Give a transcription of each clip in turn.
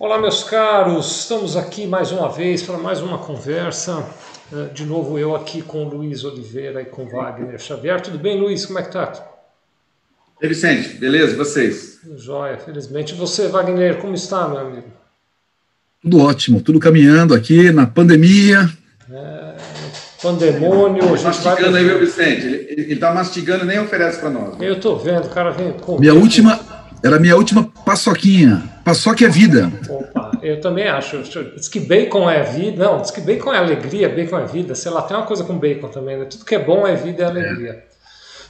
Olá, meus caros, estamos aqui mais uma vez para mais uma conversa. Eh, de novo, eu aqui com o Luiz Oliveira e com Wagner Xavier. Tudo bem, Luiz? Como é que tá? Ei, Vicente, beleza? Vocês? Joia, felizmente. E você, Wagner, como está, meu amigo? Tudo ótimo, tudo caminhando aqui na pandemia. É, pandemônio. Tá mastigando vai... aí, viu, Vicente? Ele, está mastigando e nem oferece para nós. Né? Eu estou vendo, o cara vem com. Minha última, era a minha última paçoquinha. Paçoca é vida. Opa, eu também acho. Diz que bacon é vida. Não, diz que bacon é alegria, bacon é vida. Sei lá, tem uma coisa com bacon também. Né? Tudo que é bom é vida e é alegria.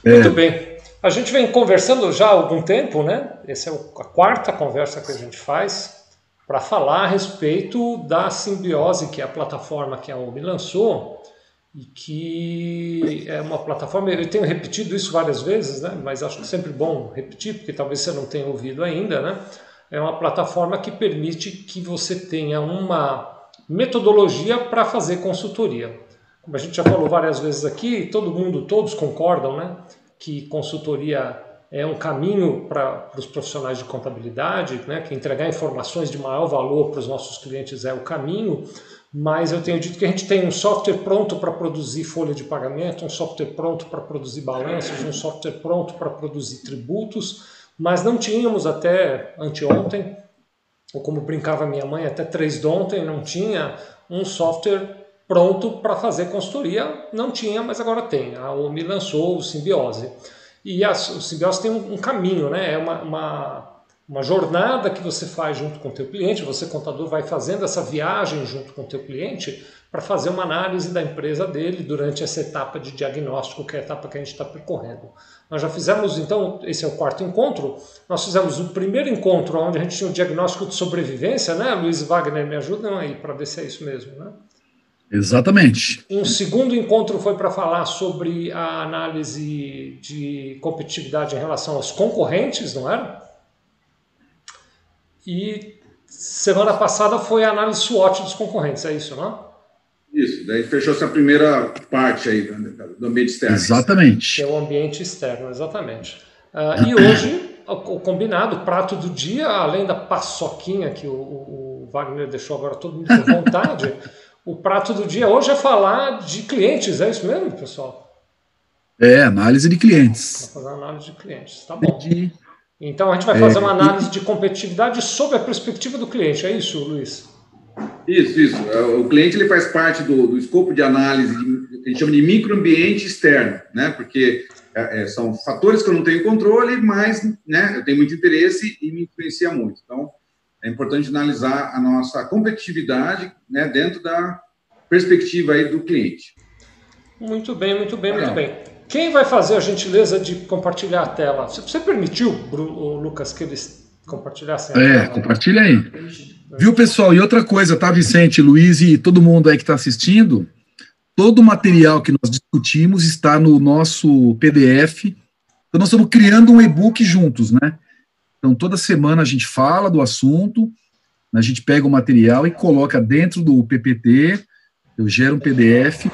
É. Muito bem. A gente vem conversando já há algum tempo, né? Essa é a quarta conversa que a gente faz para falar a respeito da simbiose, que é a plataforma que a OMI lançou e que é uma plataforma, eu tenho repetido isso várias vezes, né? mas acho que é sempre bom repetir, porque talvez você não tenha ouvido ainda, né? É uma plataforma que permite que você tenha uma metodologia para fazer consultoria. Como a gente já falou várias vezes aqui, todo mundo, todos concordam né? que consultoria é um caminho para os profissionais de contabilidade, né? que entregar informações de maior valor para os nossos clientes é o caminho, mas eu tenho dito que a gente tem um software pronto para produzir folha de pagamento, um software pronto para produzir balanços, um software pronto para produzir tributos, mas não tínhamos até anteontem, ou como brincava minha mãe, até três de ontem, não tinha um software pronto para fazer consultoria, não tinha, mas agora tem. A OMI lançou o Simbiose. E a, o Simbiose tem um, um caminho, né? é uma, uma uma jornada que você faz junto com o teu cliente, você contador vai fazendo essa viagem junto com o teu cliente para fazer uma análise da empresa dele durante essa etapa de diagnóstico, que é a etapa que a gente está percorrendo. Nós já fizemos, então, esse é o quarto encontro, nós fizemos o primeiro encontro onde a gente tinha o diagnóstico de sobrevivência, né? Luiz Wagner, me ajudam aí para ver se é isso mesmo, né? Exatamente. Um segundo encontro foi para falar sobre a análise de competitividade em relação aos concorrentes, não era? E semana passada foi a análise SWOT dos concorrentes, é isso, não Isso, daí fechou-se a primeira parte aí do ambiente externo. Exatamente. Que é o ambiente externo, exatamente. Uh, e hoje, o, combinado, o prato do dia, além da paçoquinha que o, o, Wagner deixou agora todo mundo com vontade, o prato do dia hoje é falar de clientes, é isso mesmo, pessoal? É, análise de clientes. Vou fazer análise de clientes, tá bom. De então a gente vai fazer uma é, análise de competitividade sob a perspectiva do cliente, é isso, Luiz? Isso, isso. É, o cliente ele faz parte do, do escopo de análise que a gente chama de microambiente externo, né? Porque é, são fatores que eu não tenho controle, mas né, eu tenho muito interesse e me influencia muito. Então, é importante analisar a nossa competitividade né, dentro da perspectiva aí do cliente. Muito bem, muito bem, Legal. muito bem. Quem vai fazer a gentileza de compartilhar a tela? Você permitiu, Lucas, que eles compartilhassem a é, tela? É, compartilha aí. Viu, pessoal? E outra coisa, tá, Vicente, Luiz e todo mundo aí que está assistindo, todo o material que nós discutimos está no nosso PDF. Então, nós estamos criando um e-book juntos, né? Então, toda semana a gente fala do assunto, a gente pega o material e coloca dentro do PPT, eu gero um PDF,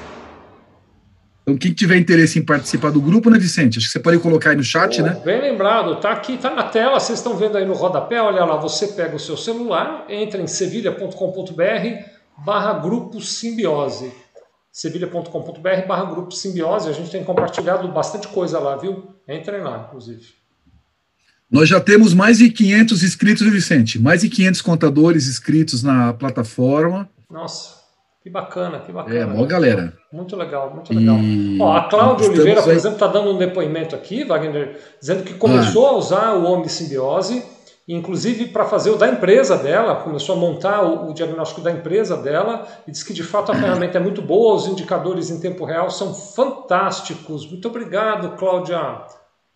então, quem tiver interesse em participar do grupo, né, Vicente? Acho que você pode colocar aí no chat, oh, né? Bem lembrado, tá aqui, tá na tela, vocês estão vendo aí no rodapé, olha lá, você pega o seu celular, entra em sevilha.com.br barra grupo simbiose. sevilha.com.br barra grupo simbiose, a gente tem compartilhado bastante coisa lá, viu? Entrem lá, inclusive. Nós já temos mais de 500 inscritos, Vicente? Mais de 500 contadores inscritos na plataforma. Nossa, que bacana, que bacana. É, boa galera. Muito legal, muito legal. E... Ó, a Cláudia Oliveira, por aí... exemplo, está dando um depoimento aqui, Wagner, dizendo que começou ah. a usar o Omni Simbiose, inclusive para fazer o da empresa dela, começou a montar o, o, diagnóstico da empresa dela, e diz que de fato a ferramenta é muito boa, os indicadores em tempo real são fantásticos. Muito obrigado, Cláudia.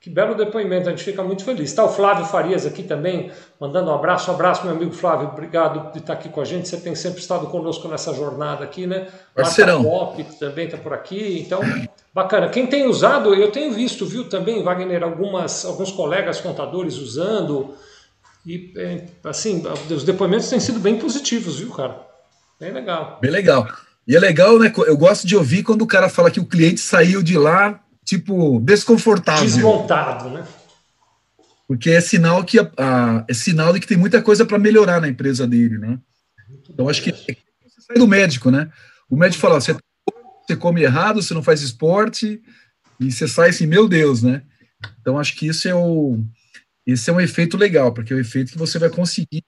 Que belo depoimento, a gente fica muito feliz. Está o Flávio Farias aqui também, mandando um abraço. Um abraço, meu amigo Flávio. Obrigado de estar aqui com a gente. Você tem sempre estado conosco nessa jornada aqui, né? Parceirão. Marta Pop também está por aqui. Então, bacana. Quem tem usado, eu tenho visto, viu, também, Wagner, algumas, alguns colegas contadores usando. E, é, assim, os depoimentos têm sido bem positivos, viu, cara? Bem legal. Bem legal. E é legal, né? Eu gosto de ouvir quando o cara fala que o cliente saiu de lá tipo, desconfortável. Desmontado, né? porque é sinal que a, a, é sinal de que tem muita coisa para melhorar na empresa dele, né? Então acho que você sai do médico, né? O médico fala, você, você come errado, você não faz esporte e você sai assim, meu Deus, né? Então acho que isso é o esse é um efeito legal, porque é o efeito que você vai conseguir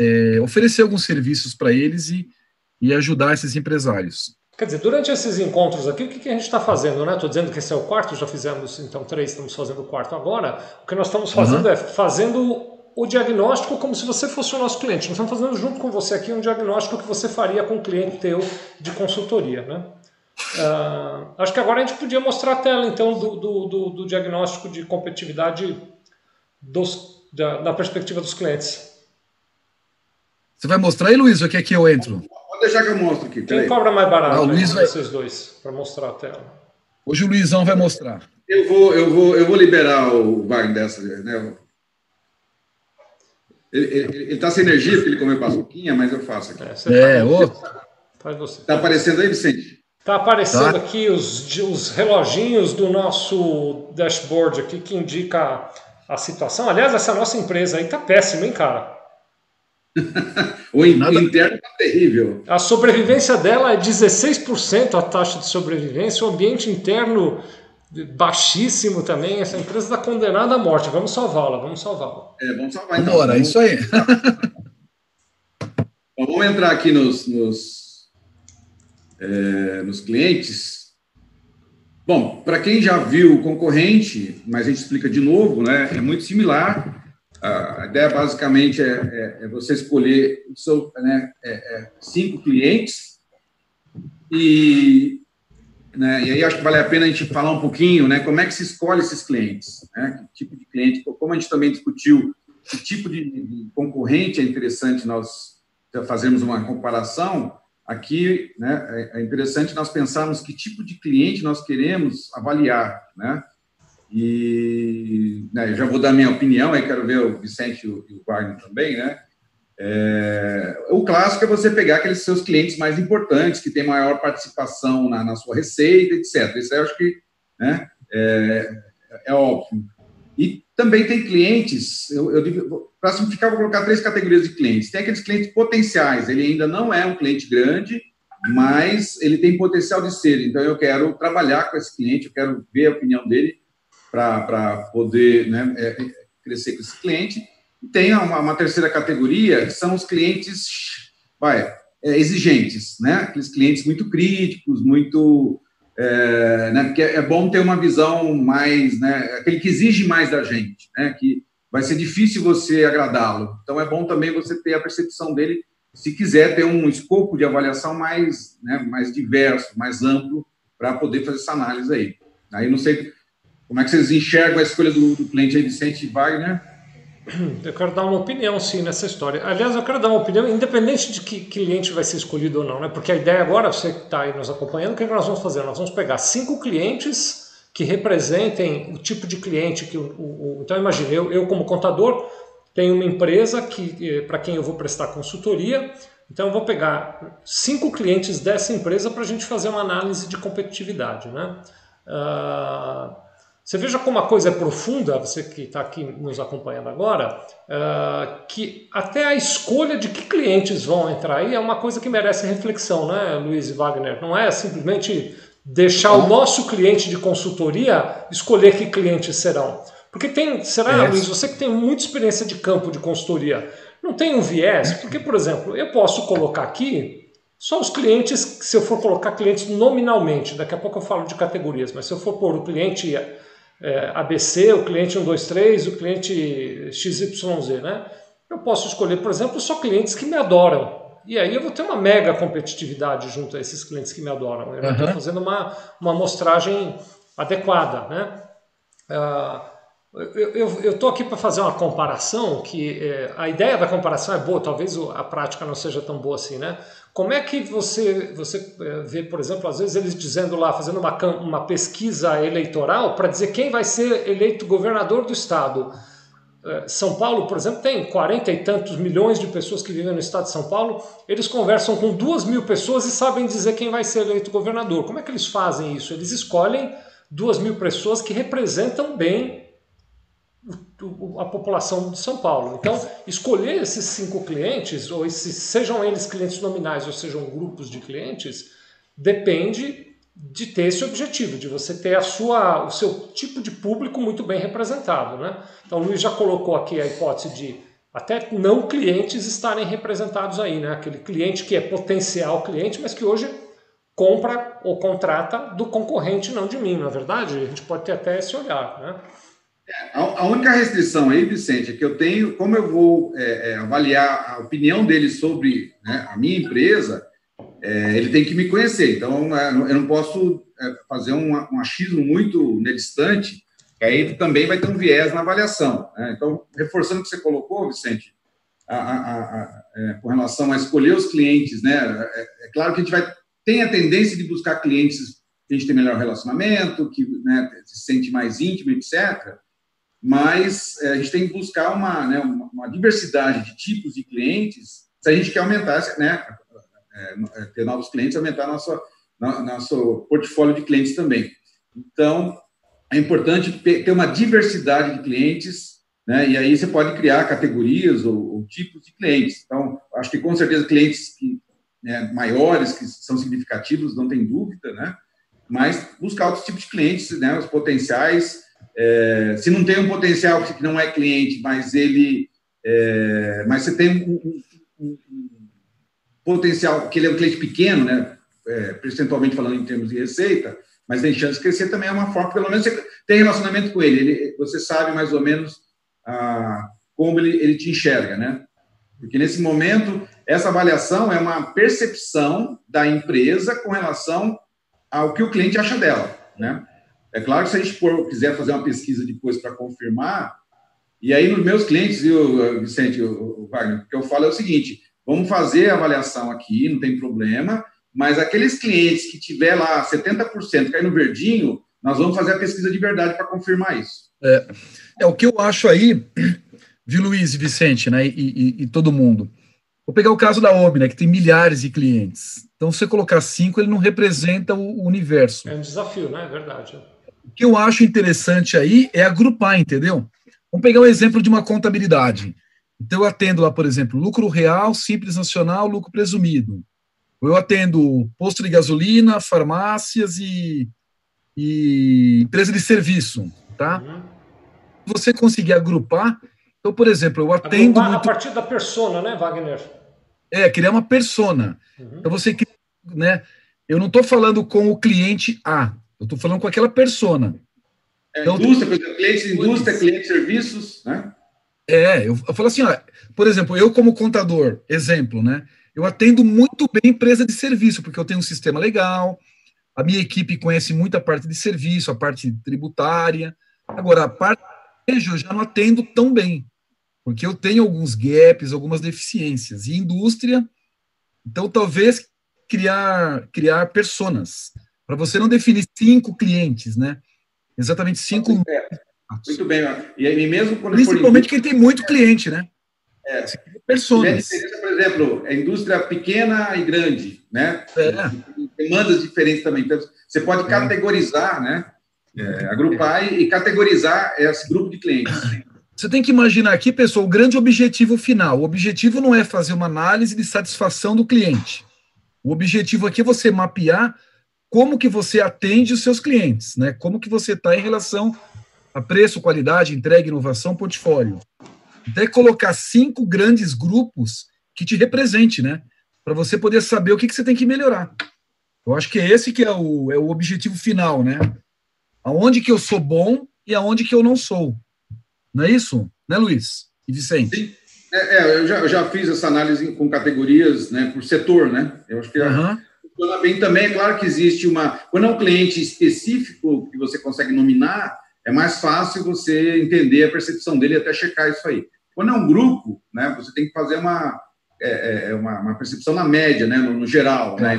é, oferecer alguns serviços para eles e, e ajudar esses empresários. Quer dizer, durante esses encontros aqui, o que, que a gente está fazendo? Estou dizendo que esse é o quarto, já fizemos então três, estamos fazendo o quarto agora. O que nós estamos fazendo uhum. é fazendo o diagnóstico como se você fosse o nosso cliente. Nós estamos fazendo junto com você aqui um diagnóstico que você faria com um cliente teu de consultoria. Né? Uh, acho que agora a gente podia mostrar a tela então do, do, do, do diagnóstico de competitividade dos, da, da perspectiva dos clientes. Você vai mostrar aí, Luiz, ou quer que eu entro? Deixar que eu mostro aqui. Quem cobra mais barato? Ah, o Luiz vai... Vocês dois, para mostrar a tela. Hoje o Luizão vai mostrar. Eu vou, eu vou, eu vou liberar o Wagner dessa, né? Ele está sem energia porque ele comeu paçoquinha, mas eu faço aqui. É, é outro. Faz você. Está aparecendo aí, Vicente? Está aparecendo tá. aqui os, os reloginhos do nosso dashboard aqui que indica a situação. Aliás, essa nossa empresa aí tá péssima, hein, cara? O interno está terrível. A sobrevivência dela é 16% a taxa de sobrevivência, o ambiente interno baixíssimo também. Essa empresa está condenada à morte. Vamos salvá-la, vamos salvá-la. É, vamos salvar então. Bora, isso aí. Bom, vamos entrar aqui nos, nos, é, nos clientes. Bom, para quem já viu o concorrente, mas a gente explica de novo, né? É muito similar a ideia basicamente é, é, é você escolher né, é, é, cinco clientes e, né, e aí acho que vale a pena a gente falar um pouquinho, né, como é que se escolhe esses clientes, né, que tipo de cliente, como a gente também discutiu, que tipo de, de concorrente é interessante nós fazermos uma comparação, aqui né, é, é interessante nós pensarmos que tipo de cliente nós queremos avaliar, né, e né, já vou dar minha opinião, aí quero ver o Vicente e o Wagner também, né? É, o clássico é você pegar aqueles seus clientes mais importantes, que têm maior participação na, na sua receita, etc. Isso aí eu acho que né, é, é óbvio. E também tem clientes, eu, eu para simplificar, vou colocar três categorias de clientes. Tem aqueles clientes potenciais, ele ainda não é um cliente grande, mas ele tem potencial de ser. Então, eu quero trabalhar com esse cliente, eu quero ver a opinião dele para poder né, é, crescer com esse cliente. E tem uma, uma, terceira categoria, que são os clientes vai, é, exigentes, né? aqueles clientes muito críticos, muito. É, né, porque é bom ter uma visão mais. Né, aquele que exige mais da gente, né, que vai ser difícil você agradá-lo. Então, é bom também você ter a percepção dele, se quiser ter um escopo de avaliação mais, né, mais diverso, mais amplo, para poder fazer essa análise aí. Aí, não sei como é que vocês enxergam a escolha do, do cliente aí, Vicente Wagner? Eu quero dar uma opinião, sim, nessa história. Aliás, eu quero dar uma opinião, independente de que cliente vai ser escolhido ou não, né? Porque a ideia agora, você que está aí nos acompanhando, o que, é que nós vamos fazer? Nós vamos pegar cinco clientes que representem o tipo de cliente que o. o, o então, imagine, eu, eu, como contador, tenho uma empresa que eh, para quem eu vou prestar consultoria. Então, eu vou pegar cinco clientes dessa empresa para a gente fazer uma análise de competitividade, né? Uh, você veja como a coisa é profunda, você que está aqui nos acompanhando agora, uh, que até a escolha de que clientes vão entrar aí é uma coisa que merece reflexão, né, Luiz e Wagner? Não é simplesmente deixar o nosso cliente de consultoria escolher que clientes serão. Porque tem, será, é. Luiz, você que tem muita experiência de campo de consultoria, não tem um viés? Porque, por exemplo, eu posso colocar aqui só os clientes, se eu for colocar clientes nominalmente, daqui a pouco eu falo de categorias, mas se eu for pôr o cliente é, ABC, o cliente 123, o cliente XYZ, né? Eu posso escolher, por exemplo, só clientes que me adoram. E aí eu vou ter uma mega competitividade junto a esses clientes que me adoram. Eu estou fazendo uma, uma amostragem adequada, né? Uh, eu estou aqui para fazer uma comparação que é, a ideia da comparação é boa, talvez a prática não seja tão boa assim, né? Como é que você, você é, vê, por exemplo, às vezes eles dizendo lá, fazendo uma, uma pesquisa eleitoral para dizer quem vai ser eleito governador do estado? É, São Paulo, por exemplo, tem 40 e tantos milhões de pessoas que vivem no estado de São Paulo. Eles conversam com duas mil pessoas e sabem dizer quem vai ser eleito governador. Como é que eles fazem isso? Eles escolhem duas mil pessoas que representam bem a população de São Paulo. Então, escolher esses cinco clientes, ou esses, sejam eles clientes nominais ou sejam grupos de clientes, depende de ter esse objetivo, de você ter a sua, o seu tipo de público muito bem representado. Né? Então, o Luiz já colocou aqui a hipótese de até não clientes estarem representados aí, né? aquele cliente que é potencial cliente, mas que hoje compra ou contrata do concorrente, não de mim, não é verdade? A gente pode ter até esse olhar. Né? É, a, única restrição aí, Vicente, é que eu tenho, como eu vou é, é, avaliar a opinião dele sobre né, a minha empresa, é, ele tem que me conhecer. Então, é, eu não posso é, fazer um, um achismo muito né, distante, que aí também vai ter um viés na avaliação. Né? Então, reforçando o que você colocou, Vicente, a, a, a, com relação a escolher os clientes, né? É, claro que a gente vai tem a tendência de buscar clientes que a gente tem melhor relacionamento, que né, se sente mais íntimo, etc mas é, a gente tem que buscar uma, né, uma, uma, diversidade de tipos de clientes se a gente quer aumentar, né, é, é ter novos clientes, aumentar nosso, nosso portfólio de clientes também. Então, é importante ter uma diversidade de clientes, né, e aí você pode criar categorias ou, ou tipos de clientes. Então, acho que com certeza clientes que, né, maiores, que são significativos, não tem dúvida, né, mas buscar outros tipos de clientes, né, os potenciais, é, se não tem um potencial que não é cliente, mas ele, é, mas você tem um, um, um, potencial que ele é um cliente pequeno, né, é, percentualmente falando em termos de receita, mas tem chance de crescer também é uma forma, pelo menos você tem relacionamento com ele, ele você sabe mais ou menos ah, como ele, ele te enxerga, né? Porque nesse momento essa avaliação é uma percepção da empresa com relação ao que o cliente acha dela, né? É claro que se a gente for, quiser fazer uma pesquisa depois para confirmar, e aí nos meus clientes, viu, Vicente, o, o Wagner, o que eu falo é o seguinte: vamos fazer a avaliação aqui, não tem problema, mas aqueles clientes que tiver lá 70% cair no verdinho, nós vamos fazer a pesquisa de verdade para confirmar isso. É, é, o que eu acho aí, viu, Luiz e Vicente, né, e, e, e todo mundo. Vou pegar o caso da OB, né, que tem milhares de clientes. Então, se você colocar cinco, ele não representa o universo. É um desafio, né? É verdade. O que eu acho interessante aí é agrupar, entendeu? Vamos pegar o um exemplo de uma contabilidade. Então, eu atendo lá, por exemplo, lucro real, simples nacional, lucro presumido. Eu atendo posto de gasolina, farmácias e, e empresa de serviço, tá? Uhum. Você conseguir agrupar, então, por exemplo, eu atendo agrupar muito... a partir da persona, né, Wagner? É, criar uma persona. Uhum. Então, você, né? Eu não estou falando com o cliente A, eu estou falando com aquela persona. É, então, indústria, por exemplo, clientes indústria, clientes de serviços, né? É, eu, eu falo assim, ó, por exemplo, eu como contador, exemplo, né? Eu atendo muito bem empresa de serviço, porque eu tenho um sistema legal, a minha equipe conhece muito a parte de serviço, a parte tributária. Agora, a parte de eu já não atendo tão bem, porque eu tenho alguns gaps, algumas deficiências. E indústria, então talvez criar criar personas para você não definir cinco clientes, né? Exatamente cinco. É, muito bem. E aí mesmo quando Principalmente quem tem muito cliente, né? É. Personas. Por exemplo, é indústria pequena e grande, né? É. Demandas diferentes também. Então, você pode é. categorizar, né? É, agrupar e categorizar esse grupo de clientes. Você tem que imaginar aqui, pessoal, o grande objetivo final. O objetivo não é fazer uma análise de satisfação do cliente. O objetivo aqui é você mapear como que você atende os seus clientes, né? Como que você está em relação a preço, qualidade, entrega, inovação, portfólio. Até colocar cinco grandes grupos que te represente, né? Para você poder saber o que, que você tem que melhorar. Eu acho que é esse que é o, é o objetivo final, né? Aonde que eu sou bom e aonde que eu não sou. Não é isso? Né, Luiz e Vicente? Sim. É, é eu, já, eu já fiz essa análise com categorias, né, por setor, né? Eu acho que uhum funciona bem também. É claro que existe uma. Quando é um cliente específico que você consegue nominar, é mais fácil você entender a percepção dele e até checar isso aí. Quando é um grupo, né, você tem que fazer uma, é, é, é uma, uma, percepção na média, né, no, no geral. Né,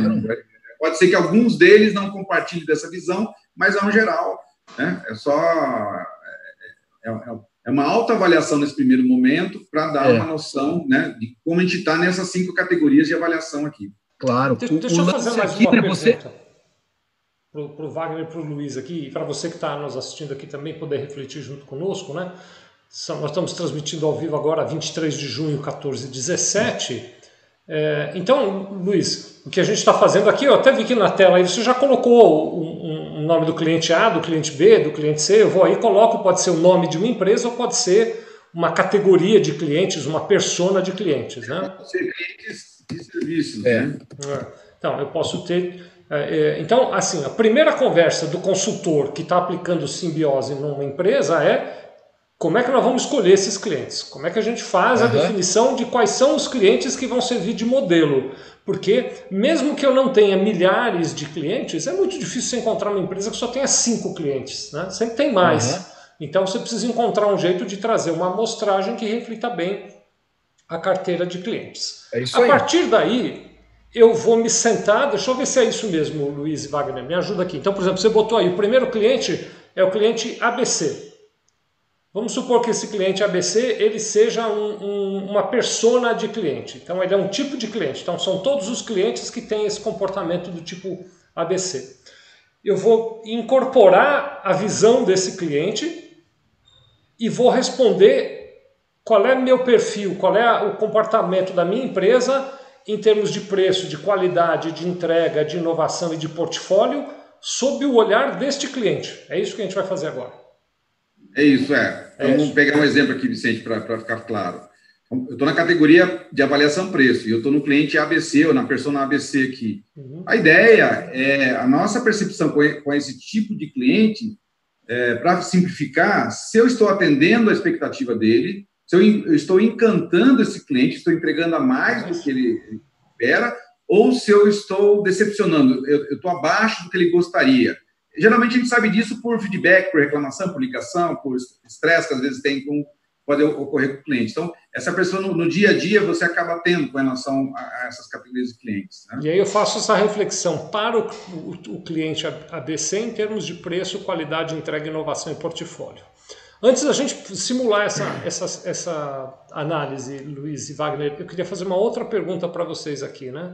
pode ser que alguns deles não compartilhem dessa visão, mas é um geral. Né, é só. É, é, é uma alta avaliação nesse primeiro momento para dar uma noção né, de como a gente está nessas cinco categorias de avaliação aqui. Claro. Deixa, deixa eu fazer mais uma pergunta você... para o Wagner e para o Luiz aqui, e para você que está nos assistindo aqui também poder refletir junto conosco, né? nós estamos transmitindo ao vivo agora, 23 de junho, 14 17. É, então, Luiz, o que a gente está fazendo aqui, eu até vi aqui na tela aí, você já colocou o um, nome do cliente A, do cliente B, do cliente C, eu vou aí coloco, pode ser o nome de uma empresa ou pode ser uma categoria de clientes, uma persona de clientes. Né? Pode ser clientes de serviços. É. Né? Então, eu posso ter. É, é, então, assim, a primeira conversa do consultor que está aplicando simbiose numa empresa é como é que nós vamos escolher esses clientes? Como é que a gente faz uhum. a definição de quais são os clientes que vão servir de modelo? Porque, mesmo que eu não tenha milhares de clientes, é muito difícil encontrar uma empresa que só tenha cinco clientes. Né? Sempre tem mais. Uhum. Então, você precisa encontrar um jeito de trazer uma amostragem que reflita bem a carteira de clientes. É isso a aí. partir daí, eu vou me sentar. Deixa eu ver se é isso mesmo, Luiz Wagner. Me ajuda aqui. Então, por exemplo, você botou aí: o primeiro cliente é o cliente ABC. Vamos supor que esse cliente ABC ele seja um, um, uma persona de cliente. Então ele é um tipo de cliente. Então são todos os clientes que têm esse comportamento do tipo ABC. Eu vou incorporar a visão desse cliente e vou responder qual é meu perfil, qual é o comportamento da minha empresa em termos de preço, de qualidade, de entrega, de inovação e de portfólio sob o olhar deste cliente. É isso que a gente vai fazer agora. É isso, é. Então, é vamos pegar um exemplo aqui, Vicente, para ficar claro. Eu estou na categoria de avaliação preço e eu estou no cliente ABC ou na persona ABC aqui. Uhum. A ideia é a nossa percepção com esse tipo de cliente, é, para simplificar, se eu estou atendendo a expectativa dele, se eu, estou encantando esse cliente, estou entregando a mais do que ele espera, ou se eu estou decepcionando, eu estou abaixo do que ele gostaria. Geralmente a gente sabe disso por feedback, por reclamação, por ligação, por estresse que às vezes tem com pode ocorrer com o cliente. Então, essa pessoa no, no, dia a dia você acaba tendo com relação a, a essas categorias de clientes. Né? E aí eu faço essa reflexão para o, o, o, cliente ABC em termos de preço, qualidade, entrega, inovação e portfólio. Antes da gente simular essa, essa, essa análise, Luiz e Wagner, eu queria fazer uma outra pergunta para vocês aqui. Né?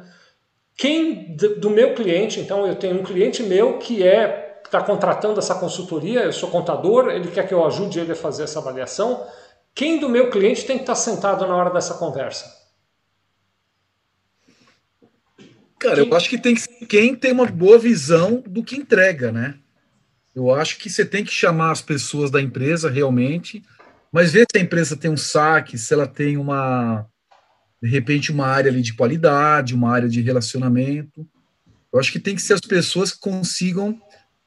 Quem do meu cliente, então eu tenho um cliente meu que é está contratando essa consultoria, eu sou contador, ele quer que eu ajude ele a fazer essa avaliação. Quem do meu cliente tem que estar tá sentado na hora dessa conversa? Cara, quem? eu acho que tem que quem tem uma boa visão do que entrega, né? Eu acho que você tem que chamar as pessoas da empresa realmente, mas ver se a empresa tem um saque, se ela tem uma, de repente, uma área ali de qualidade, uma área de relacionamento. Eu acho que tem que ser as pessoas que consigam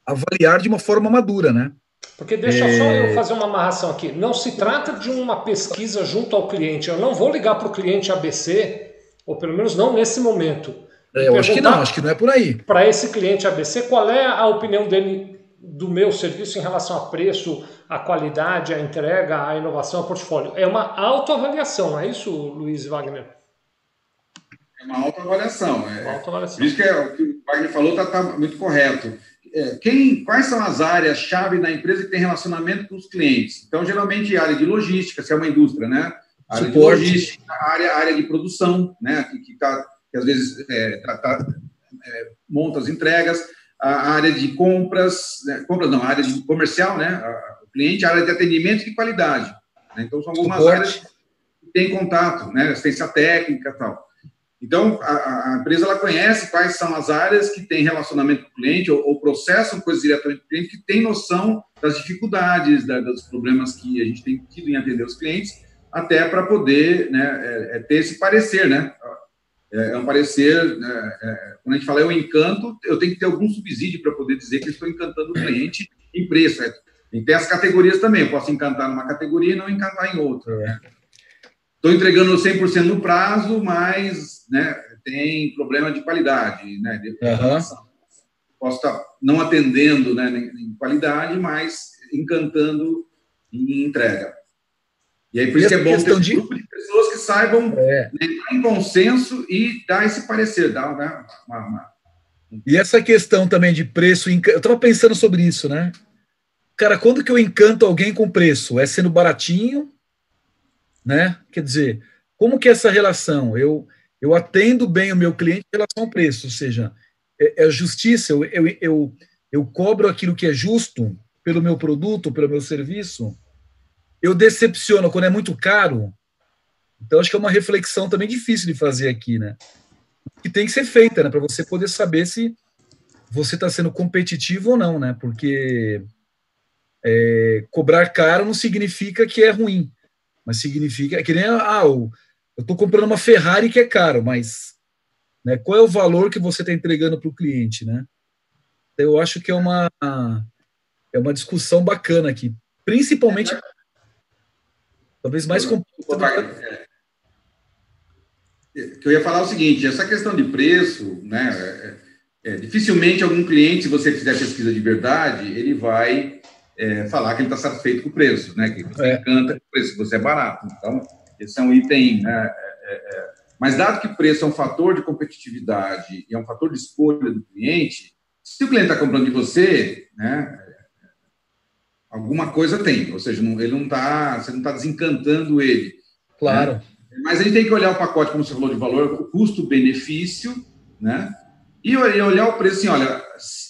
avaliar de uma forma madura, né? Porque deixa é... só eu fazer uma amarração aqui. Não se trata de uma pesquisa junto ao cliente. Eu não vou ligar para o cliente ABC, ou pelo menos não nesse momento. É, eu acho que não, acho que não é por aí. Para esse cliente ABC, qual é a opinião dele do meu serviço em relação a preço, a qualidade, a entrega, a inovação, a portfólio? É uma autoavaliação, não é isso, Luiz Wagner? É uma autoavaliação. É, uma autoavaliação. Por isso que é, o que o Wagner falou está tá muito correto é, quem, quais são as áreas-chave da empresa que tem relacionamento com os clientes? Então, geralmente, área de logística, se é uma indústria, né? Área Suporte. de logística, área, área de produção, né? Que, que, tá, que às vezes é, tá, tá, é, monta as entregas, a área de compras, né? compras não, a área de comercial, né? o cliente, a área de atendimento e de qualidade. Né? Então, são algumas Suporte. áreas que têm contato, né? Assistência técnica e tal. Então, a, a, empresa ela conhece quais são as áreas que têm relacionamento com o cliente ou, ou processam coisas diretamente com o cliente, que tem noção das dificuldades, da, dos problemas que a gente tem tido em atender os clientes, até para poder né, é, é ter esse parecer, né? É, é um parecer, né, é, quando a gente fala eu encanto, eu tenho que ter algum subsídio para poder dizer que eu estou encantando o cliente em preço. É, e tem as categorias também, eu posso encantar numa categoria e não encantar em outra. Né? Estou entregando 100% no prazo, mas né, tem problema de qualidade, né? De uhum. Posso estar não atendendo né, em qualidade, mas encantando em entrega. E aí, por isso que é bom ter de... saibam é. em consenso e dar esse parecer, dar né, uma, uma... E essa questão também de preço, eu estava pensando sobre isso, né? Cara, quando que eu encanto alguém com preço? É sendo baratinho né? Quer dizer, como que é essa relação? Eu, eu atendo bem o meu cliente em relação ao preço, ou seja, é, é justiça, eu, eu, eu, eu cobro aquilo que é justo pelo meu produto, pelo meu serviço. eu decepciono quando é muito caro. Então, acho que é uma reflexão também difícil de fazer aqui, né? Que tem que ser feita, né? Para você poder saber se você está sendo competitivo ou não, né? Porque é, cobrar caro não significa que é ruim, mas significa é que nem ah, eu estou comprando uma Ferrari que é caro, mas né, qual é o valor que você está entregando para o cliente, né? Eu acho que é uma é uma discussão bacana aqui, principalmente talvez mais complicada. Que eu ia falar o seguinte, essa questão de preço, né? É, é, dificilmente algum cliente, se você fizer pesquisa de verdade, ele vai é, falar que ele está satisfeito com o preço, né? Que você é. encanta com o preço, que você é barato. Então, esse é um item. Né? É, é, é, mas, dado que o preço é um fator de competitividade e é um fator de escolha do cliente, se o cliente está comprando de você, né? Alguma coisa tem, ou seja, não, ele não está, você não está desencantando ele. Claro. Né? Mas a gente tem que olhar o pacote, como você falou, de valor, o custo-benefício, né? E olhar o preço assim, olha,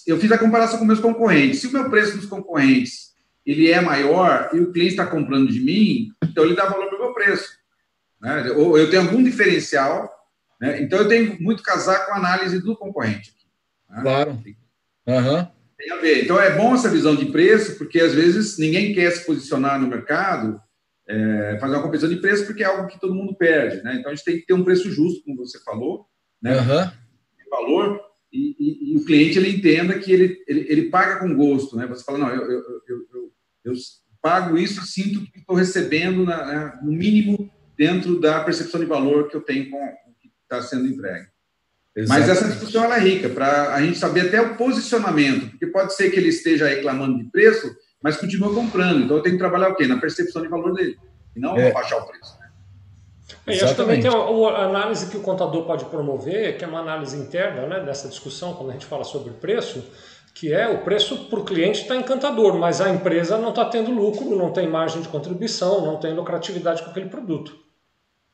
eu fiz a comparação com meus concorrentes. Se o meu preço dos concorrentes ele é maior e o cliente está comprando de mim, então ele dá valor para o meu preço. Né? Ou eu tenho algum diferencial, né? então eu tenho muito casar com a análise do concorrente. Né? Claro. Uhum. Tem a ver. Então é bom essa visão de preço, porque às vezes ninguém quer se posicionar no mercado, é, fazer uma competição de preço, porque é algo que todo mundo perde. Né? Então a gente tem que ter um preço justo, como você falou. Né? Uhum valor e, e, e, o cliente ele entenda que ele, ele, ele, paga com gosto, né? Você fala, não, eu, eu, eu, eu, eu pago isso sinto que estou recebendo na, né, no mínimo dentro da percepção de valor que eu tenho com o que está sendo entregue. Exatamente. Mas essa discussão é rica, para a gente saber até o posicionamento, porque pode ser que ele esteja reclamando de preço, mas continua comprando. Então eu tenho que trabalhar o quê? Na percepção de valor dele, e não é. baixar o preço. É, e acho que também tem a, a, análise que o contador pode promover, que é uma análise interna né, dessa discussão, quando a gente fala sobre preço, que é o preço para o cliente está encantador, mas a empresa não está tendo lucro, não tem margem de contribuição, não tem lucratividade com aquele produto.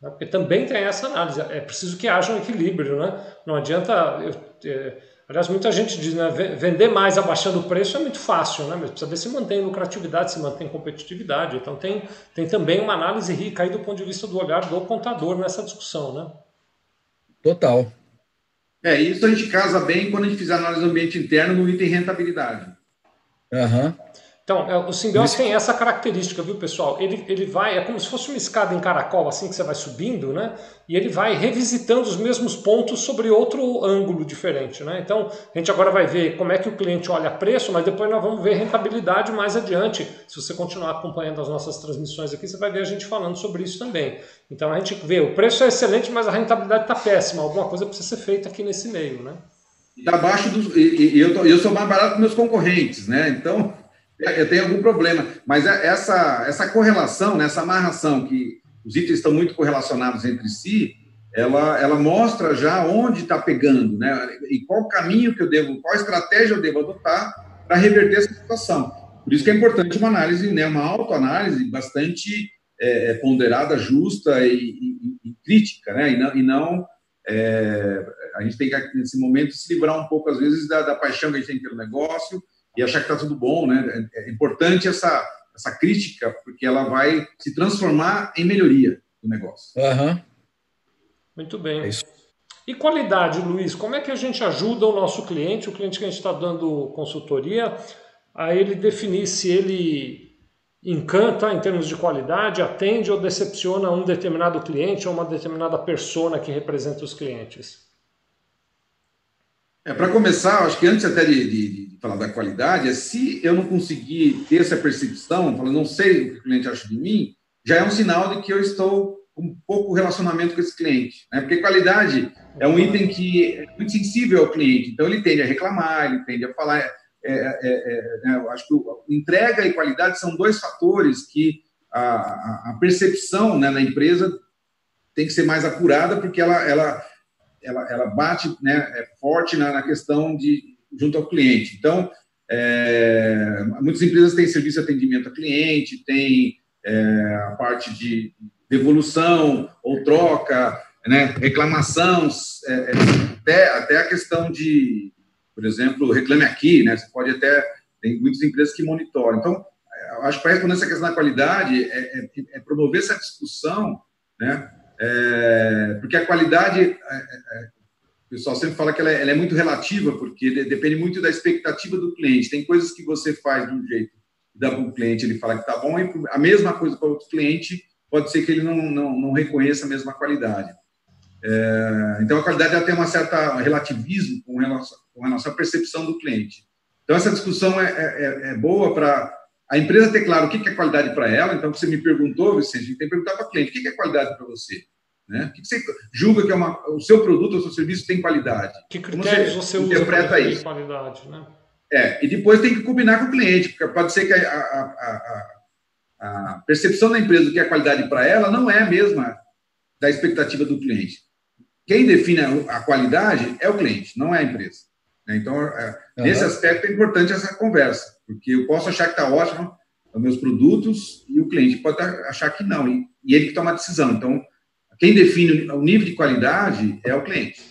Né? Porque também tem essa análise. É preciso que haja um equilíbrio. Né? Não adianta. Eu, é, Aliás, muita gente diz, né, vender mais abaixando o preço é muito fácil, né? Mas precisa ver se mantém lucratividade, se mantém competitividade. Então tem, tem também uma análise rica aí do ponto de vista do olhar do contador nessa discussão, né? Total. É, isso a gente casa bem quando a gente fizer análise do ambiente interno no item rentabilidade. Aham. Uhum. Então, é, o simbiose tem essa característica, viu, pessoal? Ele, ele vai, é como se fosse uma escada em caracol, assim que você vai subindo, né? E ele vai revisitando os mesmos pontos sobre outro ângulo diferente, né? Então, a gente agora vai ver como é que o cliente olha preço, mas depois nós vamos ver rentabilidade mais adiante. Se você continuar acompanhando as nossas transmissões aqui, você vai ver a gente falando sobre isso também. Então, a gente vê, o preço é excelente, mas a rentabilidade está péssima. Alguma coisa precisa ser feita aqui nesse meio, né? Está abaixo dos... E, e eu, eu sou mais barato que meus concorrentes, né? Então eu tenho algum problema. Mas é essa, essa correlação, né, essa amarração, que os itens estão muito correlacionados entre si, ela, ela mostra já onde está pegando, né? E qual caminho que eu devo, qual estratégia eu devo adotar para reverter essa situação. Por isso que é importante uma análise, né, uma autoanálise bastante é, é ponderada, justa e, e, e, crítica, né? E não, e não é, a gente tem que, nesse momento, se livrar um pouco, às vezes, da, da paixão que a gente tem pelo negócio e achar que está tudo bom, né? É importante essa, essa crítica, porque ela vai se transformar em melhoria do negócio. Uhum. Muito bem. É e qualidade, Luiz? Como é que a gente ajuda o nosso cliente, o cliente que a gente está dando consultoria, a ele definir se ele encanta em termos de qualidade, atende ou decepciona um determinado cliente ou uma determinada persona que representa os clientes? É, para começar, acho que antes até de, de, de, falar da qualidade, é se eu não conseguir ter essa percepção, falando, não sei o que o cliente acha de mim, já é um sinal de que eu estou com um pouco relacionamento com esse cliente. Né? Porque qualidade é um item que é muito sensível ao cliente, então ele tende a reclamar, ele tende a falar. É, é, é, né? eu acho que entrega e qualidade são dois fatores que a, a, a percepção né, na empresa tem que ser mais apurada, porque ela, ela ela, ela bate né, é forte na, na questão de junto ao cliente. Então, é, muitas empresas têm serviço de atendimento a cliente, tem é, a parte de devolução ou troca, né, reclamação, é, é, até, até a questão de, por exemplo, reclame aqui, né, você pode até, tem muitas empresas que monitoram. Então, acho que para responder essa questão da qualidade, é, é, é promover essa discussão, né? É, porque a qualidade, é, é, o pessoal sempre fala que ela é, ela é muito relativa, porque de, depende muito da expectativa do cliente. Tem coisas que você faz de um jeito, dá para um cliente, ele fala que está bom, e a mesma coisa para outro cliente, pode ser que ele não, não, não reconheça a mesma qualidade. É, então, a qualidade já tem uma certa relativismo com relação, com relação à percepção do cliente. Então, essa discussão é, é, é boa para a empresa ter claro o que é qualidade para ela. Então, você me perguntou, Vicente, tem que perguntar para o cliente o que é qualidade para você. Né? O que você julga que é uma, o seu produto ou seu serviço tem qualidade? Que critérios você, você interpreta usa isso? qualidade, né? É, e depois tem que combinar com o cliente, porque pode ser que a, a, a, a percepção da empresa do que é qualidade para ela não é a mesma da expectativa do cliente. Quem define a qualidade é o cliente, não é a empresa. Né? Então, uhum. nesse aspecto é importante essa conversa, porque eu posso achar que está ótimo os meus produtos e o cliente pode achar que não, e, e ele que toma a decisão. Então, quem define o nível de qualidade é o cliente.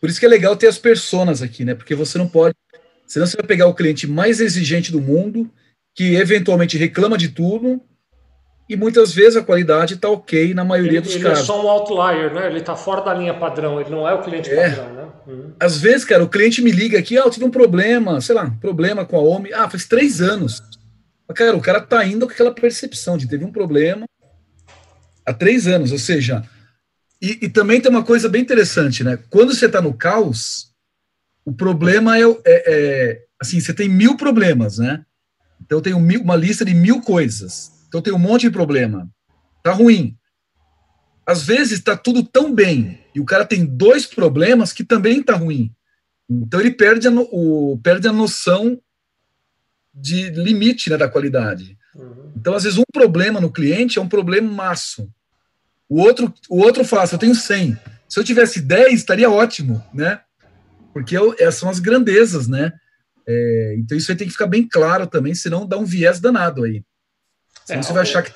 Por isso que é legal ter as personas aqui, né? Porque você não pode. Senão você vai pegar o cliente mais exigente do mundo, que eventualmente reclama de tudo, e muitas vezes a qualidade está ok na maioria ele, dos ele casos. Ele é só um outlier, né? Ele está fora da linha padrão, ele não é o cliente é. padrão, né? Uhum. Às vezes, cara, o cliente me liga aqui, ah, eu tive um problema, sei lá, problema com a OMI. Ah, faz três anos. Cara, o cara tá indo com aquela percepção de teve um problema há três anos, ou seja, e, e também tem uma coisa bem interessante, né? Quando você está no caos, o problema é, é, é, assim, você tem mil problemas, né? Então eu tenho mil, uma lista de mil coisas. Então tem um monte de problema. Tá ruim. Às vezes está tudo tão bem e o cara tem dois problemas que também tá ruim. Então ele perde a, o, perde a noção de limite né, da qualidade. Uhum. Então, às vezes, um problema no cliente é um problema maço. O outro, o outro fala, eu tenho 100. Se eu tivesse 10, estaria ótimo, né? Porque eu, essas são as grandezas, né? É, então isso aí tem que ficar bem claro também, senão dá um viés danado aí. Senão é, você vai achar que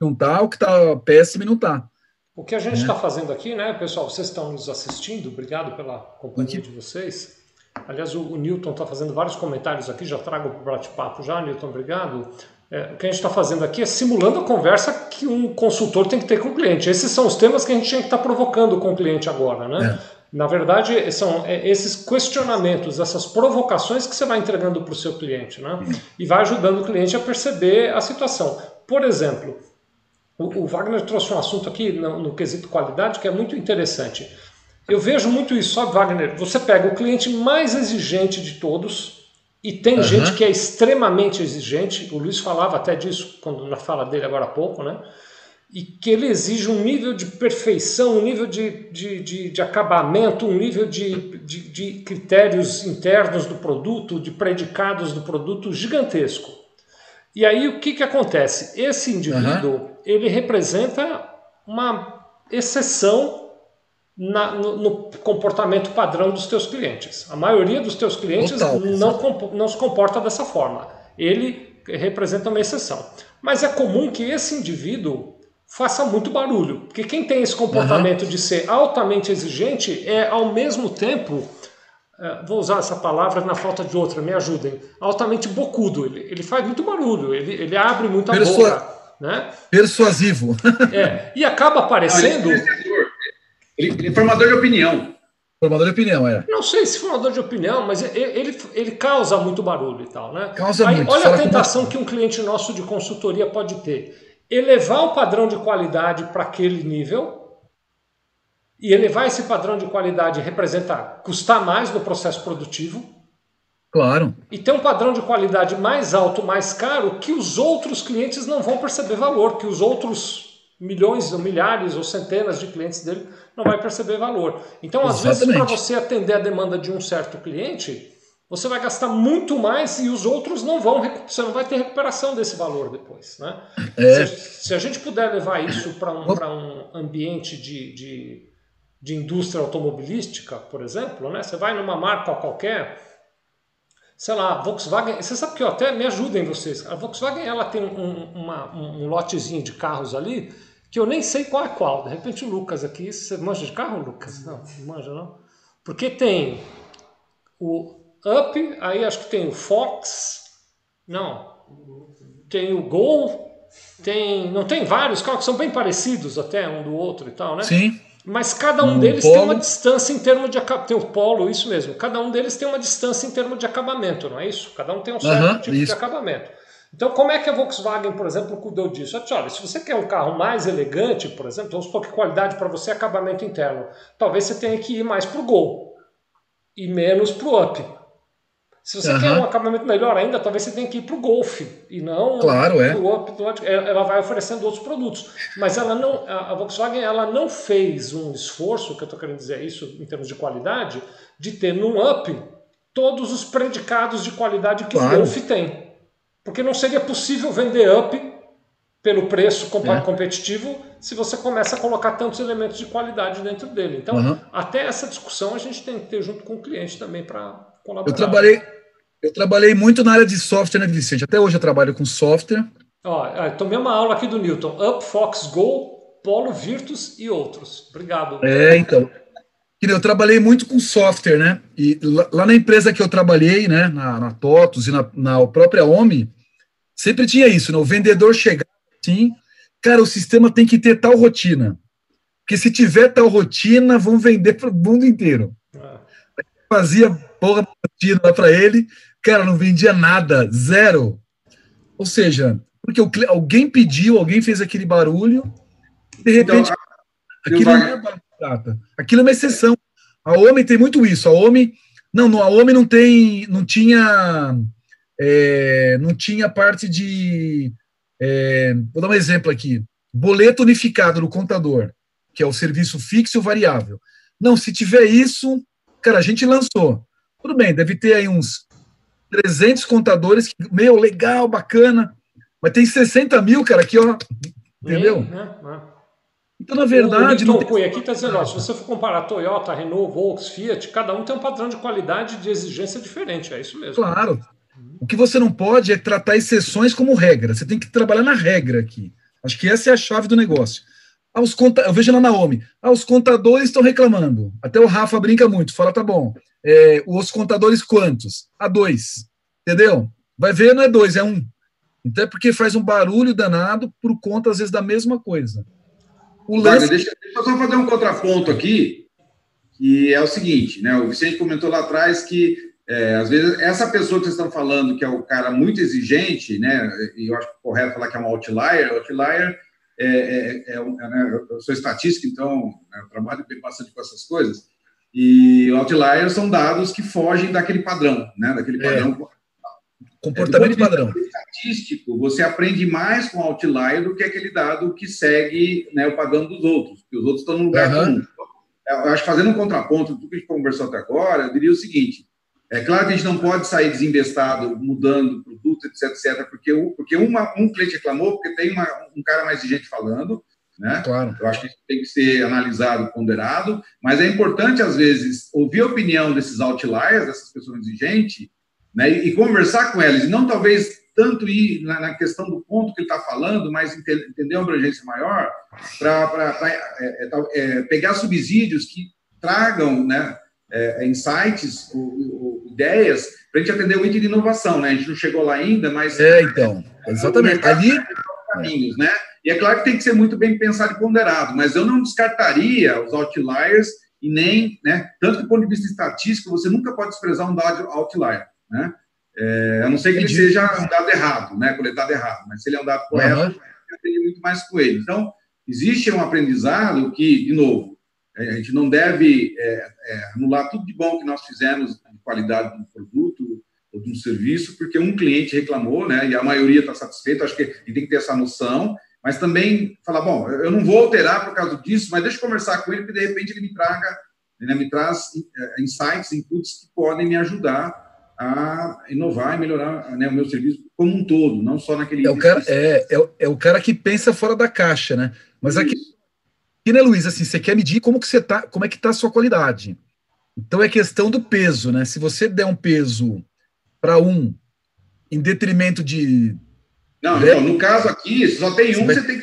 não tá, o que tá péssimo e não tá. O que a gente está é. fazendo aqui, né, pessoal? Vocês estão nos assistindo, obrigado pela companhia de vocês. Aliás, o, o Newton está fazendo vários comentários aqui, já trago para o bate-papo já, Newton, obrigado. É, o que a gente está fazendo aqui é simulando a conversa que um consultor tem que ter com o cliente. Esses são os temas que a gente tinha que estar tá provocando com o cliente agora, né? É. Na verdade, são é, esses questionamentos, essas provocações que você vai entregando para o seu cliente, né? E vai ajudando o cliente a perceber a situação. Por exemplo, o, Wagner trouxe um assunto aqui no, no quesito qualidade que é muito interessante. Eu vejo muito isso, sabe, Wagner? Você pega o cliente mais exigente de todos, e tem uhum. gente que é extremamente exigente, o Luiz falava até disso quando na fala dele agora há pouco, né? e que ele exige um nível de perfeição, um nível de, de, de, de acabamento, um nível de, de, de, critérios internos do produto, de predicados do produto gigantesco. E aí o que, que acontece? Esse indivíduo uhum. ele representa uma exceção na, no, no, comportamento padrão dos teus clientes. A maioria dos teus clientes Total, não, não se comporta dessa forma. Ele representa uma exceção. Mas é comum que esse indivíduo faça muito barulho. Porque quem tem esse comportamento uhum. de ser altamente exigente é, ao mesmo tempo, vou usar essa palavra na falta de outra, me ajudem, altamente bocudo. Ele, ele faz muito barulho, ele, ele abre muita Persua... boca. Né? Persuasivo. É, e acaba aparecendo. Ele, ele é formador de opinião. Formador de opinião, é. Não sei se formador de opinião, mas ele, ele, ele causa muito barulho e tal, né? Causa Aí, muito. Olha Fala a tentação que um cliente nosso de consultoria pode ter elevar o padrão de qualidade para aquele nível. E elevar esse padrão de qualidade representa custar mais no processo produtivo. Claro. E ter um padrão de qualidade mais alto, mais caro, que os outros clientes não vão perceber valor, que os outros milhões ou milhares ou centenas de clientes dele não vai perceber valor. Então, Exatamente. às vezes, para você atender a demanda de um certo cliente, você vai gastar muito mais e os outros não vão, você não vai ter recuperação desse valor depois. Né? É. Se, se, a gente puder levar isso para um, um ambiente de, de, de, indústria automobilística, por exemplo, né? você vai numa marca qualquer, sei lá, Volkswagen, você sabe que eu até me ajudem vocês, a Volkswagen ela tem um, uma, um lotezinho de carros ali que eu nem sei qual é qual. De repente o Lucas aqui, você manja de carro, Lucas? Não, não manja não. Porque tem o Up, aí acho que tem o Fox, Não. Tem o Gol, tem, não tem vários carros que são bem parecidos até um do outro e tal, né? Sim. Mas cada um deles Polo. tem uma distância em termos de acabamento. Tem o Polo, isso mesmo. Cada um deles tem uma distância em termos de acabamento, não é isso? Cada um tem um certo tipo isso. de acabamento. Então, como é que a Volkswagen, por exemplo, cuidou disso? Olha, se você quer um carro mais elegante, por exemplo, vamos supor que qualidade para você é acabamento interno. Talvez você tenha que ir mais para o Gol e menos para o Up. Se você uhum. quer um acabamento melhor ainda, talvez você tenha que ir para o Golf e não claro, é. o Up. Ela vai oferecendo outros produtos. Mas ela não, a Volkswagen ela não fez um esforço, que eu estou querendo dizer isso em termos de qualidade, de ter no Up todos os predicados de qualidade que claro. o Golf tem. Porque não seria possível vender Up pelo preço é. competitivo se você começa a colocar tantos elementos de qualidade dentro dele. Então, uhum. até essa discussão a gente tem que ter junto com o cliente também para colaborar. Eu trabalhei, eu trabalhei muito na área de software, né, Vicente? Até hoje eu trabalho com software. Ó, é, tomei uma aula aqui do Newton. Up, Fox, Go, Polo, Virtus e outros. Obrigado. É, então. Eu trabalhei muito com software, né? E lá na empresa que eu trabalhei, né, na, na TOTOS e na, na própria OMI, sempre tinha isso, né? O vendedor chegava assim, cara, o sistema tem que ter tal rotina. Porque se tiver tal rotina, vão vender para o mundo inteiro. Ah. Fazia porra rotina para ele, Cara, não vendia nada, zero. Ou seja, porque alguém pediu, alguém fez aquele barulho, de repente, então, aquilo não é barulho Aquilo é uma exceção. A homem tem muito isso. A homem, não, não a homem não tem, não tinha, é, não tinha parte de, é, vou dar um exemplo aqui, boleto unificado no contador, que é o serviço fixo e variável. Não, se tiver isso, cara, a gente lançou. Tudo bem, deve ter aí uns 300 contadores, que, meu, legal, bacana, mas tem 60 mil, cara, aqui, ó, entendeu? É, é, é. Então, na verdade... O Newton Cunha aqui está dizendo, ó, se você for comparar Toyota, Renault, Volks, Fiat, cada um tem um padrão de qualidade e de exigência diferente, é isso mesmo. Claro. O que você não pode é tratar exceções como regra, você tem que trabalhar na regra aqui. Acho que essa é a chave do negócio. Ah, os conta... Eu vejo na Naomi, ah, os contadores estão reclamando. Até o Rafa brinca muito, fala, tá bom, é, os contadores quantos? A dois. Entendeu? Vai ver, não é dois, é um. Então é porque faz um barulho danado por conta, às vezes, da mesma coisa. O lance... deixa, deixa eu só fazer um contraponto aqui, que é o seguinte, né? O Vicente comentou lá atrás que é, às vezes essa pessoa que vocês estão falando, que é o cara muito exigente, né? E eu acho correto falar que é um outlier, outlier é, é, é, é né? eu sou estatístico, então né, eu trabalho bastante com essas coisas. E outliers são dados que fogem daquele padrão, né? Daquele é. padrão. Comportamento é, padrão. Estatístico, você aprende mais com outlier do que aquele dado que segue né, o padrão dos outros, porque os outros estão no lugar uhum. comum. Eu acho que fazendo um contraponto do que a gente conversou até agora, eu diria o seguinte: é claro que a gente não pode sair desinvestado, mudando produto, etc, etc, porque, porque uma, um cliente reclamou, porque tem uma, um cara mais exigente falando, né? Claro. Eu acho que isso tem que ser analisado, ponderado, mas é importante, às vezes, ouvir a opinião desses outliers, dessas pessoas exigentes, né? e, e conversar com elas, e não talvez tanto ir na, na questão do ponto que ele está falando, mas entender, entender uma abrangência maior, para é, é, é, pegar subsídios que tragam né, é, insights, ou, ou ideias, para a gente atender o item de inovação. Né? A gente não chegou lá ainda, mas. É, então, exatamente. Ali. Caminhos, né? E é claro que tem que ser muito bem pensado e ponderado, mas eu não descartaria os outliers e nem, né? Tanto que do ponto de vista estatístico, você nunca pode desprezar um dado outlier, né? É, a não ser que ele seja um dado errado, né? Coletado errado, mas se ele é um dado correto, uhum. eu aprendi muito mais com ele. Então, existe um aprendizado que, de novo, é, a gente não deve é, é, anular tudo de bom que nós fizemos qualidade do produto ou de um serviço, porque um cliente reclamou, né? E a maioria está satisfeita. Acho que gente tem que ter essa noção mas também falar, bom, eu não vou alterar por causa disso, mas deixa eu conversar com ele, porque de repente ele me traga, ele me traz eh, insights, inputs que podem me ajudar a inovar e melhorar né, o meu serviço como um todo, não só naquele. É o, cara, é, é, é, o cara que pensa fora da caixa, né? Mas aqui, aqui, né, Luiz, assim, você quer medir como que você tá, como é que está a sua qualidade. Então é questão do peso, né? Se você der um peso para um em detrimento de não, então, no caso aqui, só tem um, você tem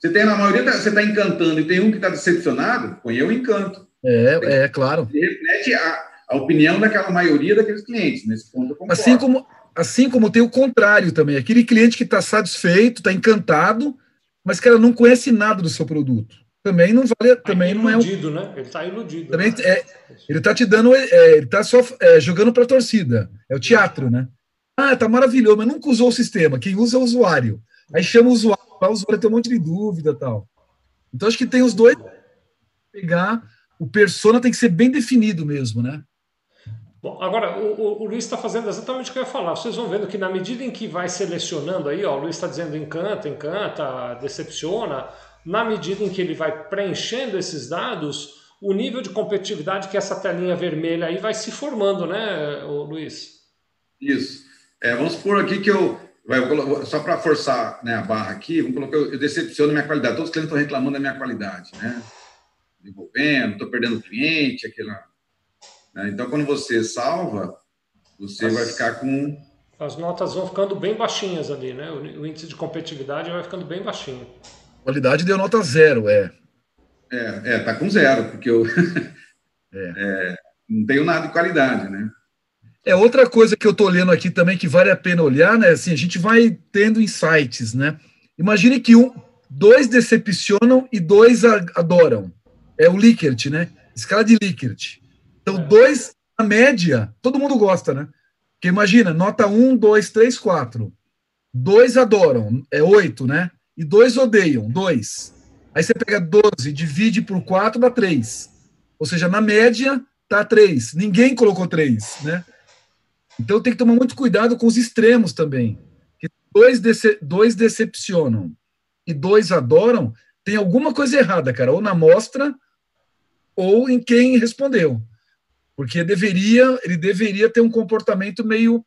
Você tem, na maioria, você está encantando e tem um que está decepcionado, põe eu encanto. É, é claro. reflete a, a opinião daquela maioria daqueles clientes. Nesse ponto, Assim como, assim como tem o contrário também, aquele cliente que está satisfeito, está encantado, mas que ela não conhece nada do seu produto. Também não vale, também não é iludido, né? Ele está iludido. Também né? é, ele está te dando, é, ele está só é, jogando para a torcida. É o teatro, né? Ah, tá maravilhoso, mas nunca usou o sistema. Quem usa é o usuário. Aí chama o usuário, o usuário tem um monte de dúvida tal. Então acho que tem os dois. Pegar o persona tem que ser bem definido mesmo, né? Bom, agora o, o, o Luiz está fazendo exatamente o que eu ia falar. Vocês vão vendo que na medida em que vai selecionando aí, ó, o Luiz está dizendo encanta, encanta, decepciona. Na medida em que ele vai preenchendo esses dados, o nível de competitividade que essa telinha vermelha aí vai se formando, né, Luiz? Isso. É, vamos supor aqui que eu só para forçar né, a barra aqui, vamos colocar, eu decepciono a minha qualidade. Todos os clientes estão reclamando da minha qualidade, né? Desenvolvendo, estou perdendo cliente, aquela. Né? Então, quando você salva, você As, vai ficar com. As notas vão ficando bem baixinhas ali, né? O índice de competitividade vai ficando bem baixinho. Qualidade deu nota zero, é. É, é tá com zero, porque eu é. É, não tenho nada de qualidade, né? É outra coisa que eu estou lendo aqui também que vale a pena olhar, né? Assim, a gente vai tendo insights, né? Imagine que um, dois decepcionam e dois adoram. É o Likert, né? Escala de Likert. Então, é. dois, a média, todo mundo gosta, né? Porque imagina, nota um, dois, três, quatro. Dois adoram, é oito, né? E dois odeiam, dois. Aí você pega 12, divide por quatro, dá três. Ou seja, na média, tá três. Ninguém colocou três, né? Então tem que tomar muito cuidado com os extremos também. Que dois, dece dois decepcionam e dois adoram, tem alguma coisa errada, cara, ou na amostra ou em quem respondeu. Porque deveria, ele deveria ter um comportamento meio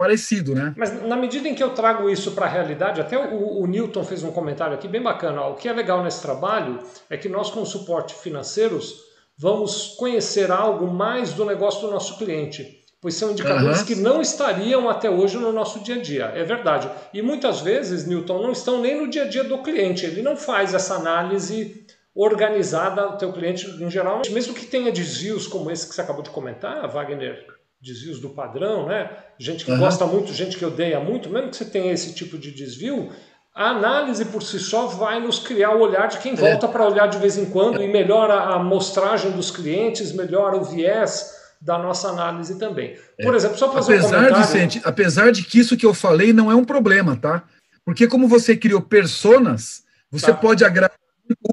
parecido, né? Mas na medida em que eu trago isso para a realidade, até o, o, Newton fez um comentário aqui bem bacana. Ó, o que é legal nesse trabalho é que nós, com suporte financeiros, vamos conhecer algo mais do negócio do nosso cliente, pois são indicadores uhum. que não estariam até hoje no nosso dia a dia. É verdade. E muitas vezes, Newton, não estão nem no dia a dia do cliente. Ele não faz essa análise organizada do teu cliente em geral, mesmo que tenha desvios como esse que você acabou de comentar, Wagner, desvios do padrão, né? Gente que uhum. gosta muito, gente que odeia muito, mesmo que você tenha esse tipo de desvio, a análise por si só vai nos criar o olhar de quem volta é. para olhar de vez em quando e melhora a amostragem dos clientes, melhora o viés da nossa análise também. Por é. exemplo, só fazer apesar, um comentário... Vicente, apesar de que isso que eu falei não é um problema, tá? Porque como você criou personas, você tá. pode agradar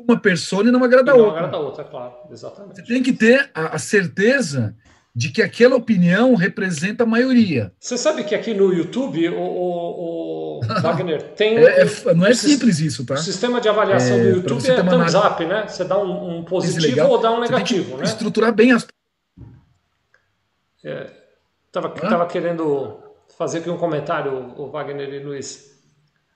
uma persona e não agradar outra. Não agrada outra, claro, exatamente. Você tem que ter a, a certeza de que aquela opinião representa a maioria. Você sabe que aqui no YouTube, o, o, o Wagner, tem. É, é, não é simples isso, tá? O sistema de avaliação é, do YouTube é thumbs up, né? Você dá um, um positivo ou dá um negativo, né? Estruturar bem as. É, tava, tava querendo fazer aqui um comentário, o Wagner e Luiz.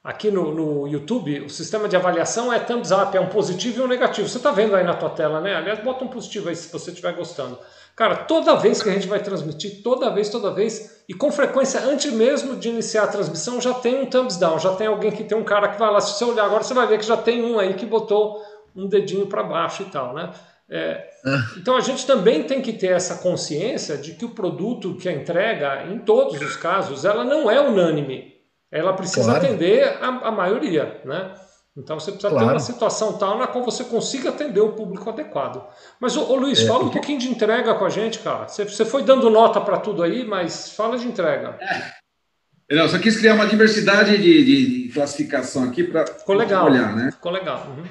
Aqui no, no YouTube, o sistema de avaliação é thumbs up, é um positivo e um negativo. Você está vendo aí na tua tela, né? Aliás, bota um positivo aí se você estiver gostando. Cara, toda vez que a gente vai transmitir, toda vez, toda vez, e com frequência, antes mesmo de iniciar a transmissão, já tem um thumbs down, já tem alguém que tem um cara que vai lá. Se você olhar agora, você vai ver que já tem um aí que botou um dedinho para baixo e tal, né? É, ah. então a gente também tem que ter essa consciência de que o produto que a entrega, em todos os casos, ela não é unânime. Ela precisa claro. atender a, a maioria, né? Então você precisa claro. ter uma situação tal na qual você consiga atender o público adequado. Mas, ô, ô Luiz, é, fala um pouquinho de entrega com a gente, cara. Você, você foi dando nota para tudo aí, mas fala de entrega. É. Não, só quis criar uma diversidade de, de, de classificação aqui para olhar, né? Ficou legal. Uhum.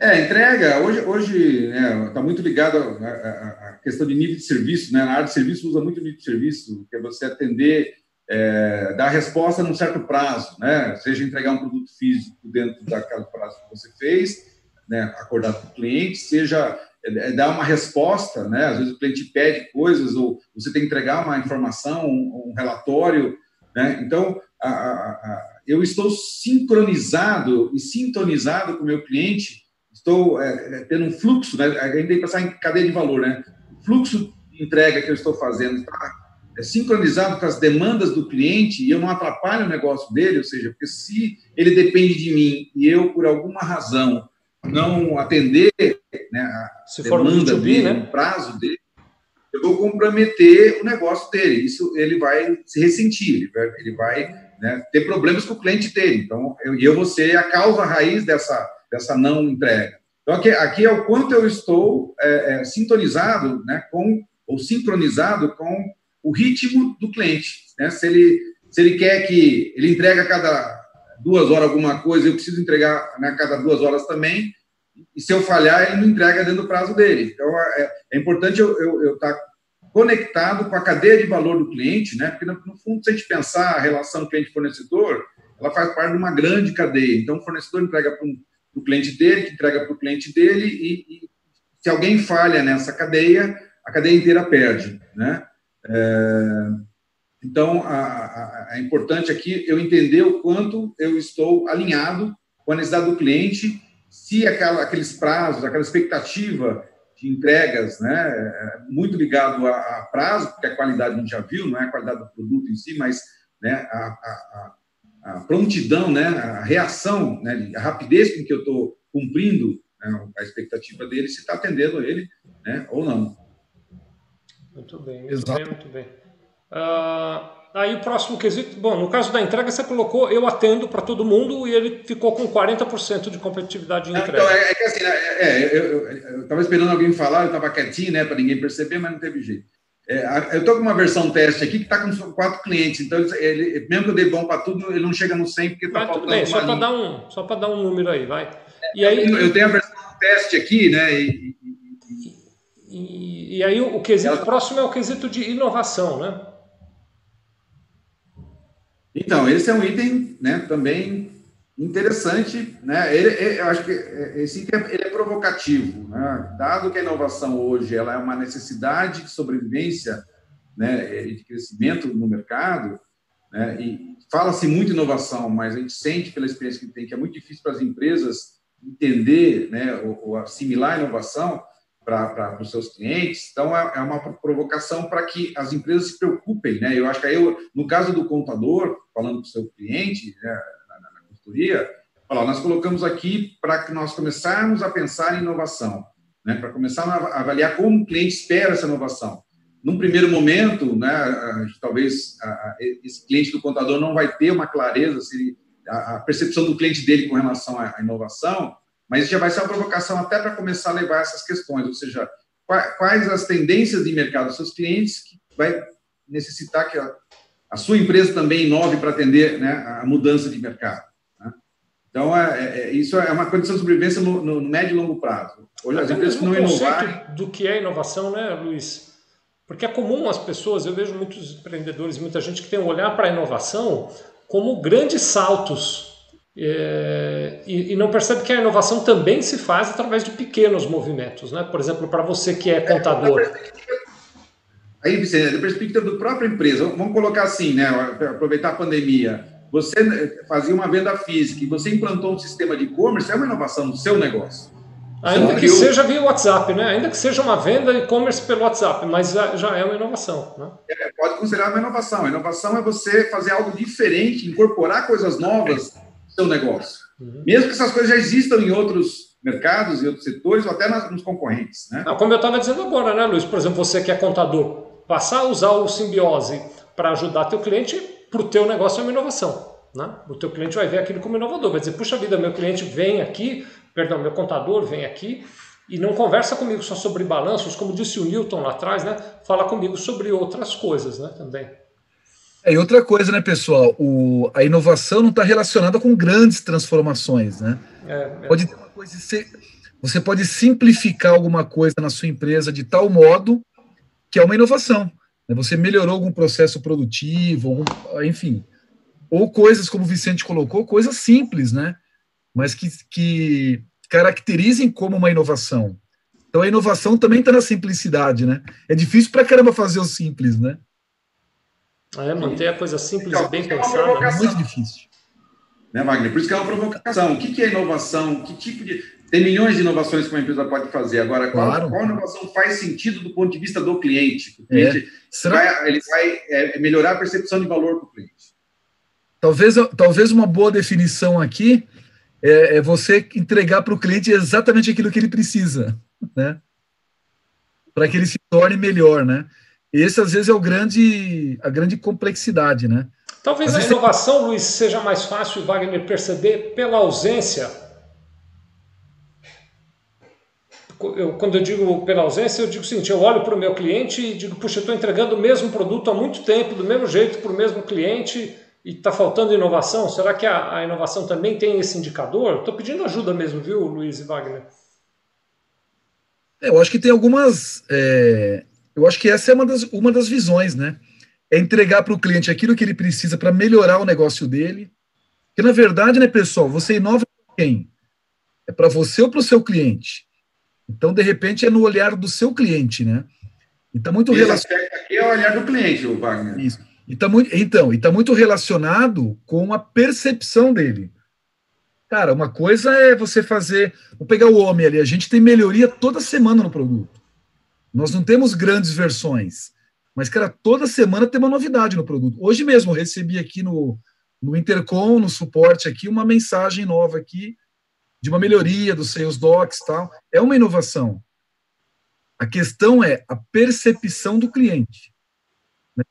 É, entrega, hoje está hoje, né, tá muito ligado à, questão de nível de serviço, né? Na área de serviço usa muito nível de serviço, que é você atender é, dar resposta num certo prazo, né? Seja entregar um produto físico dentro daquele prazo que você fez, né? Acordar com o cliente, seja é, dar uma resposta, né? Às vezes o cliente pede coisas ou você tem que entregar uma informação, um, um relatório, né? Então, a, a, a, eu estou sincronizado e sintonizado com o meu cliente, estou é, é tendo um fluxo, né? A gente tem que pensar em cadeia de valor, né? O fluxo de entrega que eu estou fazendo está é sincronizado com as demandas do cliente e eu não atrapalho o negócio dele, ou seja, porque se ele depende de mim e eu, por alguma razão, não atender né, a se demanda for B2B, dele, né? o prazo dele, eu vou comprometer o negócio dele. Isso ele vai se ressentir, ele vai, ele vai né, ter problemas com o cliente dele. Então, eu, eu vou ser a causa raiz dessa, dessa não entrega. Então, aqui, aqui é o quanto eu estou é, é, sintonizado né, com, ou sincronizado com o ritmo do cliente. Né? Se, ele, se ele quer que ele entregue a cada duas horas alguma coisa, eu preciso entregar né, a cada duas horas também, e se eu falhar, ele não entrega dentro do prazo dele. Então, é, é importante eu estar eu, eu tá conectado com a cadeia de valor do cliente, né? porque, no, no fundo, se a gente pensar a relação cliente-fornecedor, ela faz parte de uma grande cadeia. Então, o fornecedor entrega para o cliente dele, que entrega para o cliente dele, e, e, se alguém falha nessa cadeia, a cadeia inteira perde. Né? É, então, a, a, a, é importante aqui eu entender o quanto eu estou alinhado com a necessidade do cliente se aquela, aqueles prazos, aquela expectativa de entregas, né, é muito ligado a, a, prazo, porque a qualidade a gente já viu, não é a qualidade do produto em si, mas né, a, a, prontidão, né, a reação, né, a rapidez com que eu estou cumprindo né, a expectativa dele, se está atendendo ele né, ou não. Muito bem, muito Exato. bem, muito bem. Uh, Aí o próximo quesito, bom, no caso da entrega você colocou eu atendo para todo mundo e ele ficou com 40% de competitividade em entrega. Então, é, é que assim, né, é, é eu estava esperando alguém falar, eu estava quietinho, né, para ninguém perceber, mas não teve jeito. É, eu estou com uma versão teste aqui que está com quatro clientes, então ele, mesmo que eu dei bom para tudo, ele não chega no 100 porque está faltando bem, só para dar um Só para dar um número aí, vai. E aí, eu tenho a versão teste aqui, né, e, e, e aí o, o quesito ela... próximo é o quesito de inovação, né? Então, esse é um item né, também interessante. Né? Ele, ele, eu acho que esse item ele é provocativo. Né? Dado que a inovação hoje ela é uma necessidade de sobrevivência né, e de crescimento no mercado, né, e fala-se muito inovação, mas a gente sente pela experiência que tem que é muito difícil para as empresas entender né, ou, ou assimilar a inovação para os seus clientes. Então, é, é uma provocação para que as empresas se preocupem. Né? Eu acho que aí, eu, no caso do contador, falando para o seu cliente, né, na, na, consultoria, falar, nós colocamos aqui para que nós começarmos a pensar em inovação, né? para começar a avaliar como o cliente espera essa inovação. Num primeiro momento, né, talvez a, esse cliente do contador não vai ter uma clareza se a, a percepção do cliente dele com relação à inovação, mas já vai ser uma provocação até para começar a levar essas questões, ou seja, quais as tendências de mercado dos seus clientes que vai necessitar que a, a sua empresa também inove para atender né, a mudança de mercado. Né? Então, é, é, é, isso é uma condição de sobrevivência no, no, no médio e longo prazo. Hoje, as empresas que não inovarem... do que é inovação, né, Luiz? Porque é comum as pessoas, eu vejo muitos empreendedores, muita gente que tem um olhar para a inovação como grandes saltos é, e, e, não percebe que a inovação também se faz através de pequenos movimentos, né? Por exemplo, para você que é contador. Aí, Vicente, da perspectiva da própria empresa, vamos colocar assim, né? Aproveitar a pandemia. Você fazia uma venda física e você implantou um sistema de e-commerce, é uma inovação no seu negócio. Ainda que, seja via WhatsApp, né? Ainda que seja uma venda e-commerce pelo WhatsApp, mas já, já é uma inovação. Né? É, pode considerar uma inovação. A inovação é você fazer algo diferente, incorporar coisas novas seu negócio. Uhum. Mesmo que essas coisas já existam em outros mercados e outros setores, ou até nas, nos concorrentes. Né? Não, como eu estava dizendo agora, né, Luiz? Por exemplo, você que é contador, passar a usar o simbiose para ajudar teu cliente, para o teu negócio é uma inovação. Né? O teu cliente vai ver aquilo como inovador, vai dizer, puxa vida, meu cliente vem aqui, perdão, meu contador vem aqui e não conversa comigo só sobre balanços, como disse o Newton lá atrás, né? Fala comigo sobre outras coisas, né? Também. É, e outra coisa, né, pessoal? O, a inovação não está relacionada com grandes transformações, né? É, é. Pode ter uma coisa ser, você pode simplificar alguma coisa na sua empresa de tal modo que é uma inovação. Né? Você melhorou algum processo produtivo, algum, enfim. Ou coisas, como o Vicente colocou, coisas simples, né? Mas que, que caracterizem como uma inovação. Então a inovação também está na simplicidade, né? É difícil para caramba fazer o simples, né? É, manter a coisa simples então, e bem é pensada é muito difícil. Né, Wagner? Por isso que é uma provocação. O que é inovação? Que tipo de. Tem milhões de inovações que uma empresa pode fazer. Agora, qual, claro. qual inovação faz sentido do ponto de vista do cliente? O cliente é. vai, ele vai é, melhorar a percepção de valor para o cliente. Talvez, talvez uma boa definição aqui é, é você entregar para o cliente exatamente aquilo que ele precisa. Né? para que ele se torne melhor, né? Esse às vezes é o grande a grande complexidade, né? Talvez a inovação, Luiz, seja mais fácil, Wagner, perceber pela ausência. Eu, quando eu digo pela ausência, eu digo o seguinte: eu olho para o meu cliente e digo, puxa, eu estou entregando o mesmo produto há muito tempo, do mesmo jeito, para o mesmo cliente, e está faltando inovação. Será que a, a, inovação também tem esse indicador? Estou pedindo ajuda mesmo, viu, Luiz e Wagner? É, eu acho que tem algumas. É, eu acho que essa é uma das, uma das visões, né? é entregar para o cliente aquilo que ele precisa para melhorar o negócio dele. Que na verdade, né, pessoal, você inova para quem? É para você ou para o seu cliente? Então, de repente, é no olhar do seu cliente, né? E tá muito relacionado. Aqui é o olhar do cliente, o Wagner. Isso. E tá muito, então, e está muito relacionado com a percepção dele. Cara, uma coisa é você fazer. Vou pegar o homem ali, a gente tem melhoria toda semana no produto. Nós não temos grandes versões. Mas, cara, toda semana tem uma novidade no produto. Hoje mesmo recebi aqui no, no Intercom, no suporte aqui, uma mensagem nova aqui de uma melhoria dos Sales Docs tal. É uma inovação. A questão é a percepção do cliente. Né?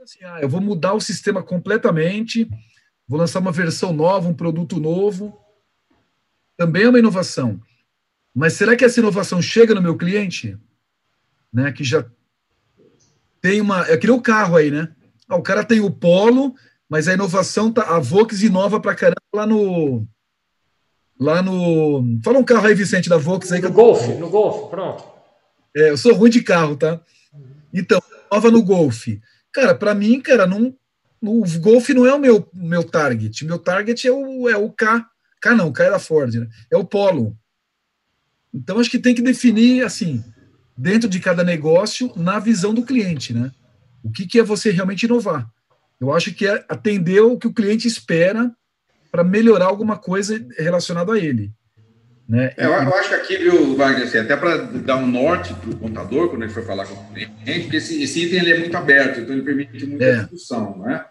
Assim, ah, eu vou mudar o sistema completamente, vou lançar uma versão nova, um produto novo. Também é uma inovação. Mas será que essa inovação chega no meu cliente? Né, que já tem uma. É que nem o carro aí, né? Ah, o cara tem o Polo, mas a inovação tá. A Vox inova pra caramba lá no. Lá no. Fala um carro aí, Vicente, da Vox aí. No Golf, no Golf, pronto. É, eu sou ruim de carro, tá? Então, nova no Golf. Cara, para mim, cara, não, o Golf não é o meu, meu target. Meu target é o, é o K. K não, K é da Ford, né? É o Polo. Então, acho que tem que definir, assim, dentro de cada negócio na visão do cliente, né? O que, que é você realmente inovar? Eu acho que é atender o que o cliente espera para melhorar alguma coisa relacionada a ele. Né? É, eu, eu, acho que aqui, viu, Wagner, assim, até para dar um norte para o contador, quando ele for falar com o cliente, porque esse, esse item ele é muito aberto, então ele permite muita é. discussão. Né?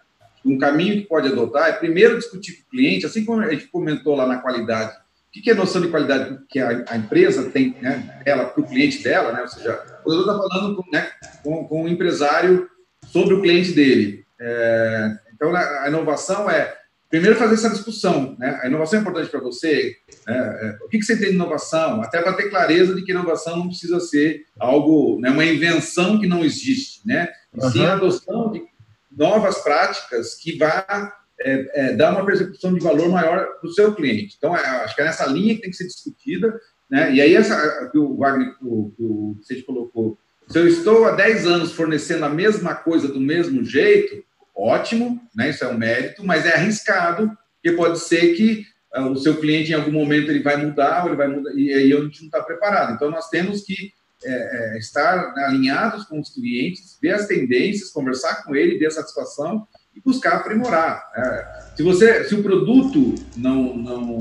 Um caminho que pode adotar é primeiro discutir com o cliente, assim como a gente comentou lá na qualidade o que é a noção de qualidade que a, empresa tem, né, ela para o cliente dela, né? Ou seja, o doutor está falando com, né, com, com o empresário sobre o cliente dele. É, então, a inovação é primeiro fazer essa discussão, né? A inovação é importante para você. Né? É, o que, que você tem de inovação? Até para ter clareza de que inovação não precisa ser algo, né, uma invenção que não existe, né? E sim a adoção de novas práticas que vá é, é, dar uma percepção de valor maior para o seu cliente. Então, é, acho que é nessa linha que tem que ser discutida. Né? E aí, essa que o Wagner, que o, Vicente colocou, se eu estou há 10 anos fornecendo a mesma coisa do mesmo jeito, ótimo, né? isso é um mérito, mas é arriscado, porque pode ser que uh, o seu cliente, em algum momento, ele vai mudar, ou ele vai mudar, e aí a gente não está preparado. Então, nós temos que é, é, estar alinhados com os clientes, ver as tendências, conversar com ele, ver a satisfação e buscar aprimorar. É, se você, se o produto não, não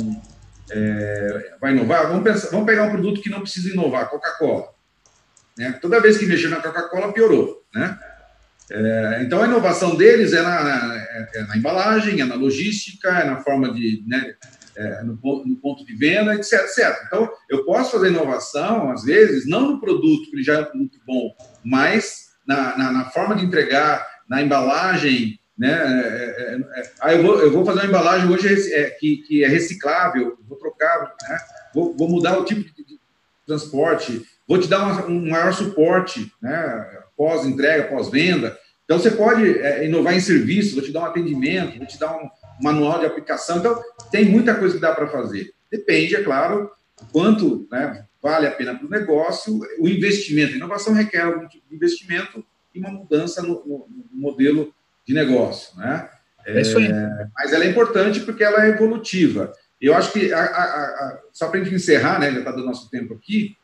é, vai inovar, vamos, pensar, vamos pegar um produto que não precisa inovar, Coca-Cola. Né? Toda vez que mexer na Coca-Cola, piorou. Né? É, então, a inovação deles é na, na, é na, embalagem, é na logística, é na forma de. Né, é, no, no, ponto de venda, etc, etc. Então, eu posso fazer inovação, às vezes, não no produto, que já é muito bom, mas na, na, na forma de entregar, na embalagem, né? É, é, é, ah, eu vou, eu vou fazer uma embalagem hoje é, que, que é reciclável, vou trocar, né? vou, vou mudar o tipo de, de transporte, vou te dar uma, um maior suporte, né? Pós-entrega, pós-venda. Então, você pode é, inovar em serviço, vou te dar um atendimento, vou te dar um manual de aplicação. Então, tem muita coisa que dá para fazer. Depende, é claro, quanto né, vale a pena para o negócio. O investimento, a inovação requer algum tipo de investimento e uma mudança no, no, no modelo de negócio, né? É isso aí. É, mas ela é importante porque ela é evolutiva. Eu acho que, a, a, a, só para a gente encerrar, né, já está do nosso tempo aqui,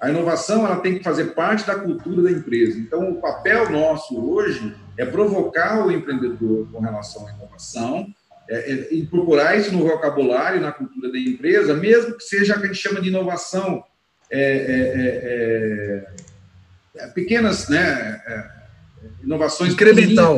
a inovação ela tem que fazer parte da cultura da empresa. Então, o papel nosso hoje é provocar o empreendedor com relação à inovação, é, é, incorporar isso no vocabulário, na cultura da empresa, mesmo que seja o que a gente chama de inovação é, é, é pequenas, né, inovações. Incremental.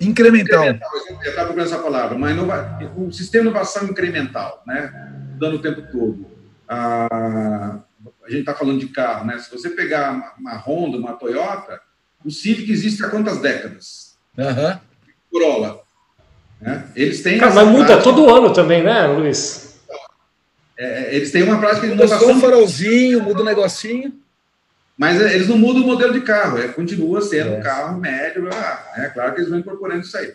Incremental. incremental. Eu estava procurando essa palavra, mas inova... um sistema de inovação incremental, né? Dando o tempo todo. Ah, a gente está falando de carro, né? Se você pegar uma Honda, uma Toyota, o Civic existe há quantas décadas? Uhum. Corolla. Né? Eles têm. Cara, mas muda prática... todo ano também, né, Luiz? É, eles têm uma prática de inovação. Um farolzinho, muda um negocinho. Mas é, eles não mudam o modelo de carro, é, continua sendo é. um carro médio. É claro que eles vão incorporando isso aí.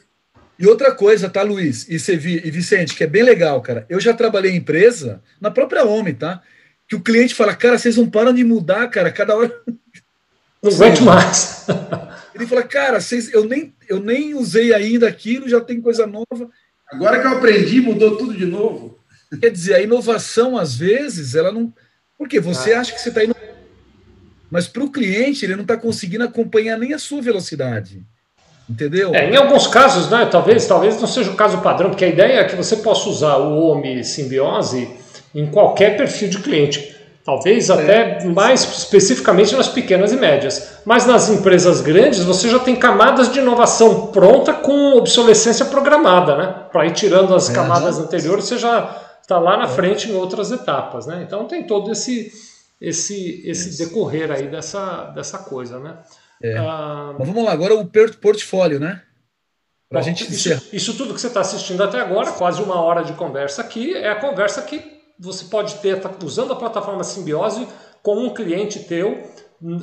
E outra coisa, tá, Luiz e, Cevi, e Vicente, que é bem legal, cara. Eu já trabalhei em empresa, na própria Homem, tá? Que o cliente fala, cara, vocês não param de mudar, cara, cada hora. Não aguento mais. Ele fala, cara, vocês, eu, nem, eu nem usei ainda aquilo, já tem coisa nova. Agora que eu aprendi, mudou tudo de novo. Quer dizer, a inovação, às vezes, ela não. Porque você ah. acha que você está indo. Mas para o cliente, ele não está conseguindo acompanhar nem a sua velocidade. Entendeu? É, em alguns casos, né, talvez, talvez não seja o caso padrão, porque a ideia é que você possa usar o OMI Simbiose em qualquer perfil de cliente. Talvez é. até mais especificamente nas pequenas e médias. Mas nas empresas grandes você já tem camadas de inovação pronta com obsolescência programada, né? Para ir tirando as é, camadas anteriores, você já está lá na é. frente em outras etapas, né? Então tem todo esse esse esse decorrer aí dessa dessa coisa, né? É. Ah, Mas vamos lá, agora o portfólio, né? Para gente isso, isso tudo que você está assistindo até agora, quase uma hora de conversa aqui, é a conversa que você pode ter tá usando a plataforma Simbiose com um cliente teu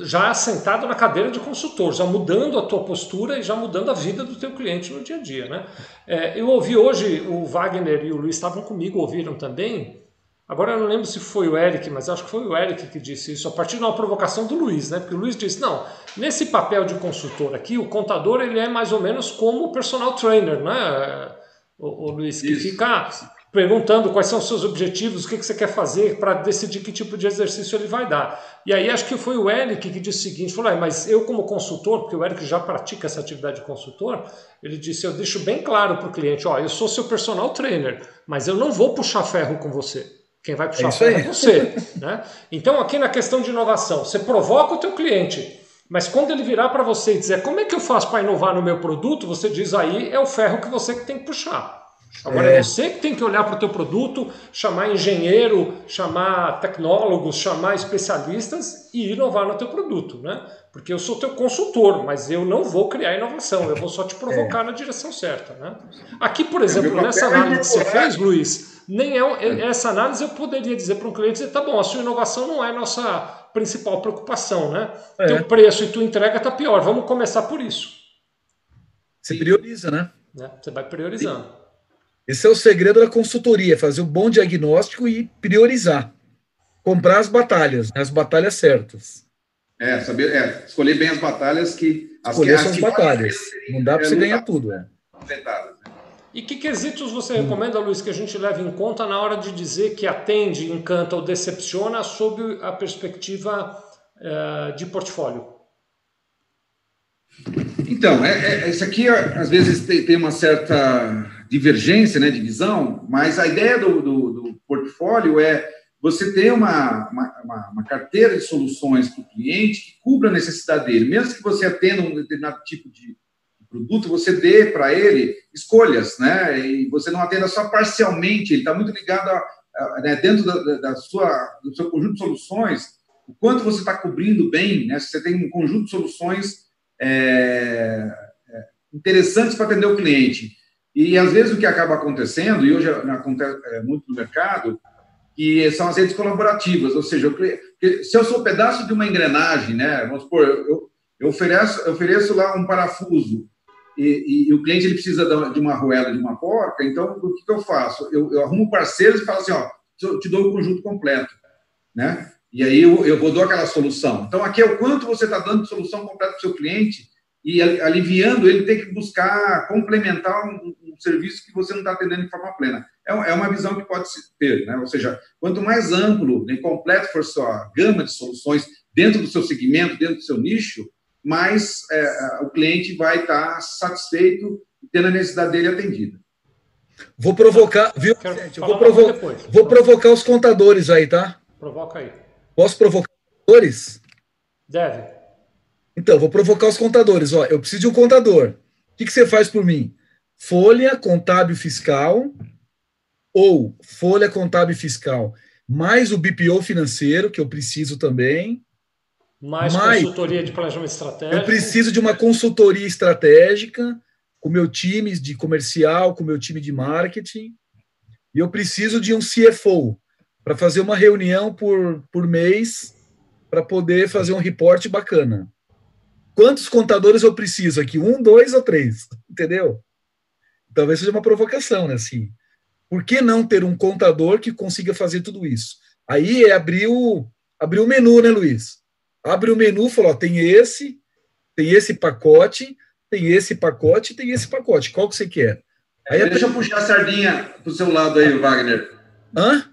já sentado na cadeira de consultor, já mudando a tua postura e já mudando a vida do teu cliente no dia a dia. Né? É, eu ouvi hoje, o Wagner e o Luiz estavam comigo, ouviram também, Agora eu não lembro se foi o Eric, mas acho que foi o Eric que disse isso, a partir de uma provocação do Luiz, né? Porque o Luiz disse, não, nesse papel de consultor aqui, o contador ele é mais ou menos como o personal trainer, né? O, o Luiz, que isso. fica perguntando quais são os seus objetivos, o que, que você quer fazer para decidir que tipo de exercício ele vai dar. E aí acho que foi o Eric que disse o seguinte, falou, ah, mas eu como consultor, porque o Eric já pratica essa atividade de consultor, ele disse, eu deixo bem claro para o cliente, ó, eu sou seu personal trainer, mas eu não vou puxar ferro com você. Quem vai puxar é, é você. Né? Então, aqui na questão de inovação, você provoca o teu cliente, mas quando ele virar para você e dizer como é que eu faço para inovar no meu produto, você diz aí é o ferro que você que tem que puxar. Agora é, é você que tem que olhar para o teu produto, chamar engenheiro, chamar tecnólogos, chamar especialistas e inovar no teu produto, né? Porque eu sou teu consultor, mas eu não vou criar inovação, eu vou só te provocar é. na direção certa, né? Aqui, por exemplo, nessa análise que você fez, Luiz, nem é, é essa análise eu poderia dizer para um cliente dizer, tá bom, a sua inovação não é a nossa principal preocupação, né? É. Teu preço e tua entrega tá pior, vamos começar por isso. Você prioriza, né? né? Você vai priorizando. Esse é o segredo da consultoria, fazer um bom diagnóstico e priorizar. Comprar as batalhas, né? as batalhas certas. É, saber, é, escolher bem as batalhas que. Escolher as, as batalhas. Não dá para você ganhar tudo, é. E que quesitos você recomenda, Luiz, que a gente leve em conta na hora de dizer que atende, encanta ou decepciona sob a perspectiva uh, de portfólio? Então, é, é, isso aqui às vezes tem, tem, uma certa divergência né, de visão, mas a ideia do, do, do portfólio é você ter uma, uma, uma carteira de soluções para o cliente que cubra a necessidade dele, mesmo que você atenda um determinado tipo de, produto, você dê para ele escolhas, né? E você não atenda só parcialmente, ele está muito ligado a, a, né, dentro da, da, sua, do seu conjunto de soluções, o quanto você está cobrindo bem, né? Se você tem um conjunto de soluções é, é, interessantes para atender o cliente. E às vezes o que acaba acontecendo, e hoje acontece é, muito no mercado, que são as redes colaborativas, ou seja, eu, se eu sou um pedaço de uma engrenagem, né? Vamos supor, eu, eu ofereço, eu ofereço lá um parafuso e, e, e, o cliente ele precisa de uma arruela, de uma porca, então o que, que eu faço? Eu, eu, arrumo parceiros e falo assim, ó, eu te dou o conjunto completo, né? E aí eu, eu vou dar aquela solução. Então aqui é o quanto você está dando de solução completa para o seu cliente e aliviando ele ter que buscar complementar um, um serviço que você não está atendendo de forma plena. É, é, uma visão que pode se ter, né? Ou seja, quanto mais amplo e completo for sua gama de soluções dentro do seu segmento, dentro do seu nicho, mas é, o cliente vai estar satisfeito e tendo a necessidade dele atendida. Vou provocar, viu, Vicente? Vou, provo vou provocar os contadores aí, tá? Provoca aí. Posso provocar os contadores? Deve. Então, vou provocar os contadores. Ó, eu preciso de um contador. O que, que você faz por mim? Folha contábil fiscal ou folha contábil fiscal. mais o BPO financeiro, que eu preciso também. Mais, mais consultoria de planejamento estratégico. Eu preciso de uma consultoria estratégica com o meu time de comercial, com o meu time de marketing. E eu preciso de um CFO para fazer uma reunião por, por mês para poder fazer um reporte bacana. Quantos contadores eu preciso aqui? Um, dois ou três? Entendeu? Talvez seja uma provocação, né? Assim, por que não ter um contador que consiga fazer tudo isso? Aí é abrir o, abrir o menu, né, Luiz? Abre o menu, falou, ó, tem esse, tem esse pacote, tem esse pacote, tem esse pacote. Qual que você quer? Aí deixa eu puxar a sardinha pro seu lado aí, Wagner. Hã?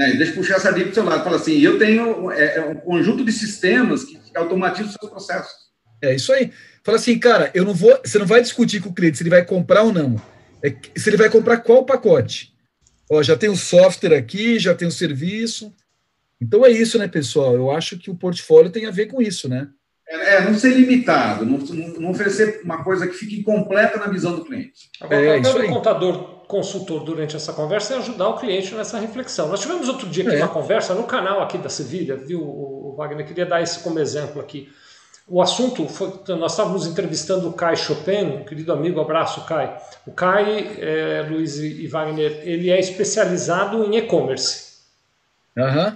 É, deixa eu puxar a sardinha pro seu lado. Fala assim, eu tenho é, é um conjunto de sistemas que automatizam os seus processos. É isso aí. Fala assim, cara, eu não vou. Você não vai discutir com o cliente se ele vai comprar ou não. É, se ele vai comprar qual pacote. Ó, já tem o software aqui, já tem o serviço. Então é isso, né, pessoal? Eu acho que o portfólio tem a ver com isso, né? É, é não ser limitado, não, não, oferecer uma coisa que fique incompleta na visão do cliente. Agora, é, o papel do contador consultor durante essa conversa é ajudar o cliente nessa reflexão. Nós tivemos outro dia aqui é. uma conversa no canal aqui da Sevilha, viu, o Wagner? Queria dar esse como exemplo aqui. O assunto foi, nós estávamos entrevistando o Kai Chopin, um querido amigo, abraço Kai. O Kai, é, Luiz e Wagner, ele é especializado em e-commerce. Uhum.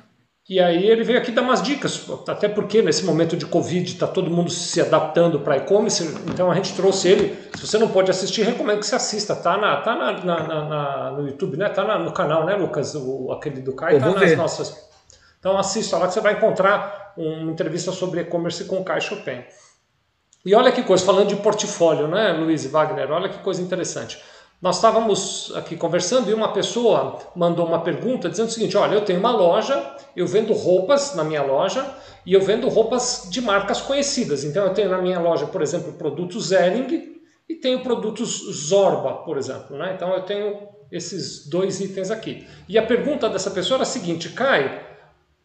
E aí ele veio aqui dar umas dicas, até porque nesse momento de Covid está todo mundo se adaptando para e-commerce, então a gente trouxe ele. Se você não pode assistir, recomendo que você assista. Tá, na, tá na, na, na no YouTube, né? Tá no canal, né, Lucas? O, aquele do Kai, tá nas ver. nossas. Então assista lá que você vai encontrar uma entrevista sobre e-commerce com o Kai Chopin. E olha que coisa, falando de portfólio, né, Luiz Wagner? Olha que coisa interessante. Nós estávamos aqui conversando e uma pessoa mandou uma pergunta dizendo o seguinte: olha, eu tenho uma loja, eu vendo roupas na minha loja e eu vendo roupas de marcas conhecidas. Então eu tenho na minha loja, por exemplo, produtos Ering e tenho produtos Zorba, por exemplo. Né? Então eu tenho esses dois itens aqui. E a pergunta dessa pessoa era a seguinte: Kai,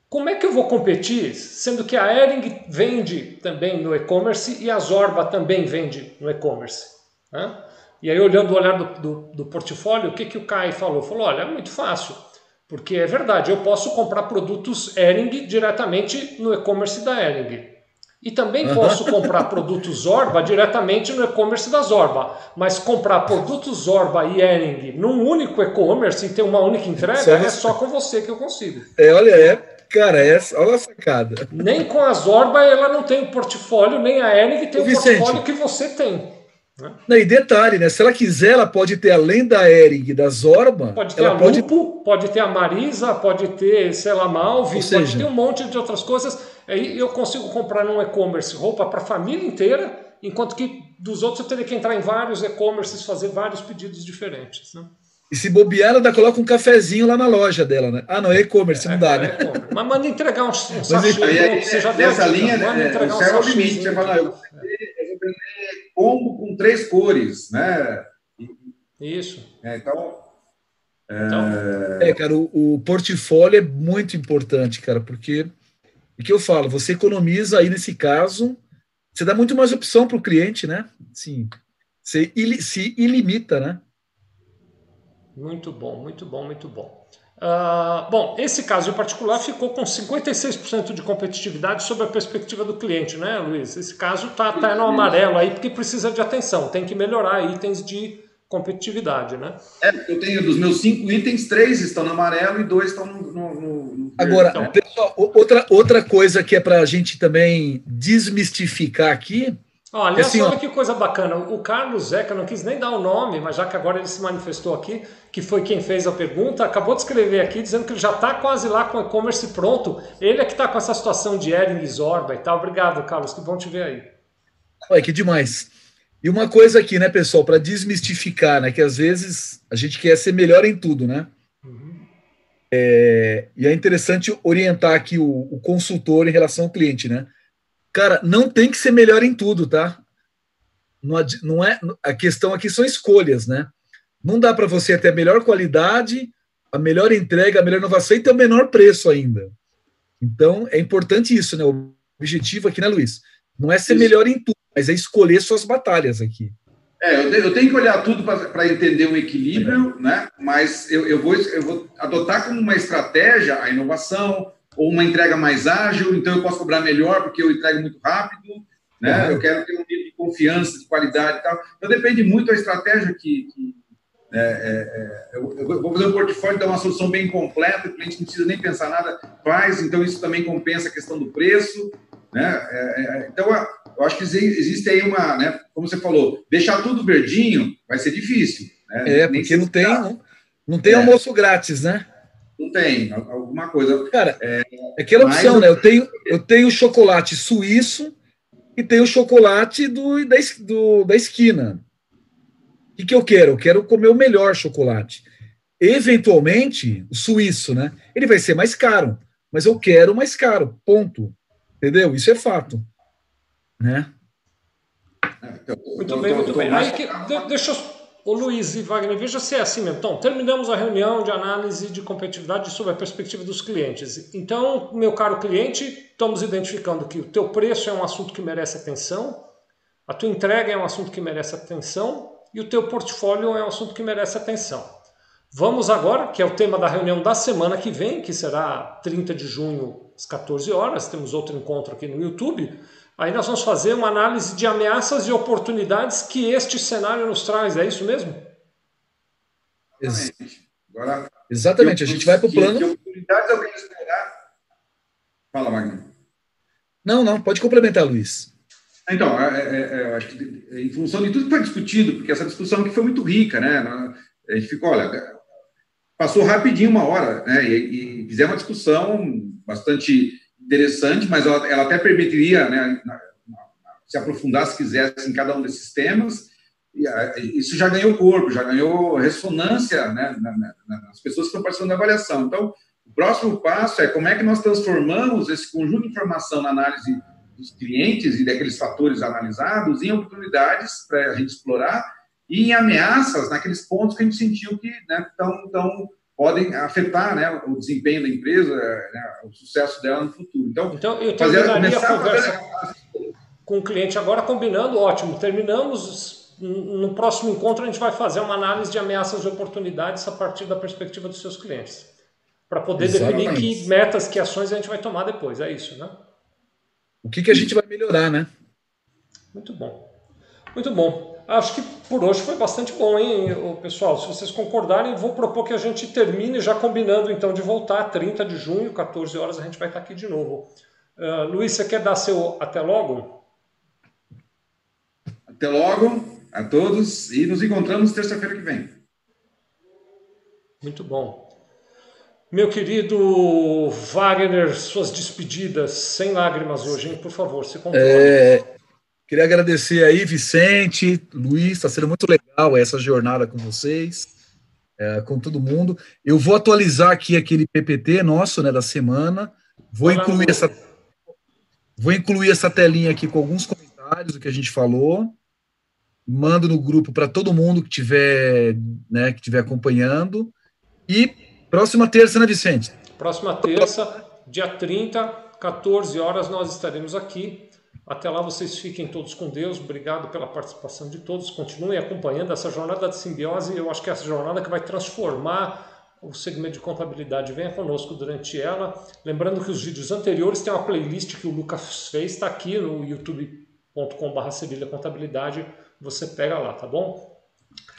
como é que eu vou competir, sendo que a Ering vende também no e-commerce e a Zorba também vende no e-commerce? Né? E aí, olhando o olhar do, do, do portfólio, o que, que o Kai falou? Falou: olha, é muito fácil, porque é verdade, eu posso comprar produtos Ering diretamente no e-commerce da Ering. E também posso comprar produtos Zorba diretamente no e-commerce da Zorba. Mas comprar produtos Zorba e Ering num único e-commerce e ter uma única entrega é só com você que eu consigo. É, olha, é, cara, é, olha a sacada. Nem com a Zorba ela não tem o portfólio, nem a Ering tem o, o portfólio que você tem. Né? Não, e detalhe, né? Se ela quiser, ela pode ter, além da Ering da Zorba. Pode ter ela a pode... Lupo, pode ter a Marisa, pode ter, sei lá, Malve, seja... pode ter um monte de outras coisas. Aí eu consigo comprar num e-commerce roupa para a família inteira, enquanto que dos outros eu teria que entrar em vários e-commerces, fazer vários pedidos diferentes. Né? E se bobear, ela coloca um cafezinho lá na loja dela, né? Ah, não, é e-commerce, é, não dá, é, né? É Mas manda entregar um, um sachê, aí, você já dessa linha, manda é, um o limite. Você fala, eu vou vender combo com três cores, né? Isso. É, então, é... Então, é, cara, o, o, portfólio é muito importante, cara, porque o que eu falo, você economiza aí nesse caso, você dá muito mais opção para o cliente, né? Sim, você se ilimita, né? Muito bom, muito bom, muito bom. Uh, bom, esse caso em particular ficou com 56% de competitividade sob a perspectiva do cliente, né, Luiz? Esse caso está tá no amarelo aí porque precisa de atenção, tem que melhorar itens de competitividade, né? É, eu tenho dos meus cinco itens, três estão no amarelo e dois estão no. no, no Agora, então, pessoal, outra, outra coisa que é para a gente também desmistificar aqui Olha, assim, olha que coisa bacana. O Carlos Zeca, não quis nem dar o nome, mas já que agora ele se manifestou aqui, que foi quem fez a pergunta, acabou de escrever aqui dizendo que ele já está quase lá com o e-commerce pronto. Ele é que está com essa situação de Ering, Zorba e tal. Obrigado, Carlos, que bom te ver aí. Olha, que demais. E uma coisa aqui, né, pessoal, para desmistificar, né, que às vezes a gente quer ser melhor em tudo, né? Uhum. É, e é interessante orientar aqui o, o consultor em relação ao cliente, né? Cara, não tem que ser melhor em tudo, tá? Não, não é a questão aqui são escolhas, né? Não dá para você ter a melhor qualidade, a melhor entrega, a melhor inovação e ter o menor preço ainda. Então, é importante isso, né? O objetivo aqui, né, Luiz? Não é ser isso. melhor em tudo, mas é escolher suas batalhas aqui. É, eu, tenho que olhar tudo para entender o equilíbrio, né? mas eu, eu, vou, eu vou adotar como uma estratégia a inovação, ou uma entrega mais ágil, então eu posso cobrar melhor porque eu entrego muito rápido, né? Uhum. Eu quero ter um nível de confiança, de qualidade e tal. Então depende muito da estratégia que, que é, é, é, eu, eu, vou fazer um portfólio, dar uma solução bem completa, o cliente não precisa nem pensar nada, faz, então isso também compensa a questão do preço, né? É, é, então eu acho que existe aí uma, né? Como você falou, deixar tudo verdinho vai ser difícil. Né? É, porque não tem, não, não tem almoço grátis, né? Não tem, alguma coisa. Cara, é, é aquela opção, né? Eu tenho, eu tenho chocolate suíço e tenho chocolate do, da, do, da esquina. O que, que eu quero? Eu quero comer o melhor chocolate. Eventualmente, o suíço, né? Ele vai ser mais caro, mas eu quero mais caro, ponto. Entendeu? Isso é fato. Né? Muito bem, muito bem. Aí, que, deixa eu Ô Luiz e Wagner, veja se é assim mesmo. Então, terminamos a reunião de análise de competitividade sobre a perspectiva dos clientes. Então, meu caro cliente, estamos identificando que o teu preço é um assunto que merece atenção, a tua entrega é um assunto que merece atenção e o teu portfólio é um assunto que merece atenção. Vamos agora, que é o tema da reunião da semana que vem, que será 30 de junho às 14 horas, temos outro encontro aqui no YouTube Aí nós vamos fazer uma análise de ameaças e oportunidades que este cenário nos traz, é isso mesmo? Exatamente. Agora, Exatamente, a gente vai para o plano. Que oportunidades eu quero esperar? Fala, Magno. Não, não, pode complementar, Luiz. Então, é, é, é, acho que em função de tudo que foi discutido, porque essa discussão aqui foi muito rica, né? A gente ficou, olha, passou rapidinho uma hora, né? E, e fizemos uma discussão bastante interessante, mas ela, ela até permitiria né, se aprofundar, se quisesse, em cada um desses temas. E isso já ganhou corpo, já ganhou ressonância né, nas pessoas que estão participando da avaliação. Então, o próximo passo é como é que nós transformamos esse conjunto de informação na análise dos clientes e daqueles fatores analisados em oportunidades para a gente explorar e em ameaças naqueles pontos que a gente sentiu que estão né, tão, podem afetar né, o desempenho da empresa, né, o sucesso dela no futuro. Então, então eu fazer, começar a conversa fazer... com o cliente agora, combinando, ótimo, terminamos. No próximo encontro, a gente vai fazer uma análise de ameaças e oportunidades a partir da perspectiva dos seus clientes. Para poder Exatamente. definir que metas, que ações a gente vai tomar depois. É isso, né? O que, que a gente vai melhorar, né? Muito bom. Muito bom. Acho que por hoje foi bastante bom, hein, pessoal? Se vocês concordarem, vou propor que a gente termine já combinando então de voltar 30 de junho, 14 horas, a gente vai estar aqui de novo. Uh, Luiz, você quer dar seu até logo? Até logo a todos e nos encontramos terça-feira que vem. Muito bom. Meu querido Wagner, suas despedidas sem lágrimas hoje, hein? Por favor, se controle. É... Queria agradecer aí, Vicente, Luiz, está sendo muito legal essa jornada com vocês, é, com todo mundo. Eu vou atualizar aqui aquele PPT nosso, né, da semana. Vou incluir essa, vou incluir essa telinha aqui com alguns comentários do que a gente falou. Mando no grupo para todo mundo que tiver, né, que tiver acompanhando. E próxima terça, né, Vicente? Próxima terça, dia 30, 14 horas, nós estaremos aqui até lá vocês fiquem todos com Deus. Obrigado pela participação de todos. Continuem acompanhando essa jornada de simbiose. Eu acho que é essa jornada que vai transformar o segmento de contabilidade. Venha conosco durante ela. Lembrando que os vídeos anteriores tem uma playlist que o Lucas fez, está aqui no youtube.com.br Sevilha Contabilidade. Você pega lá, tá bom?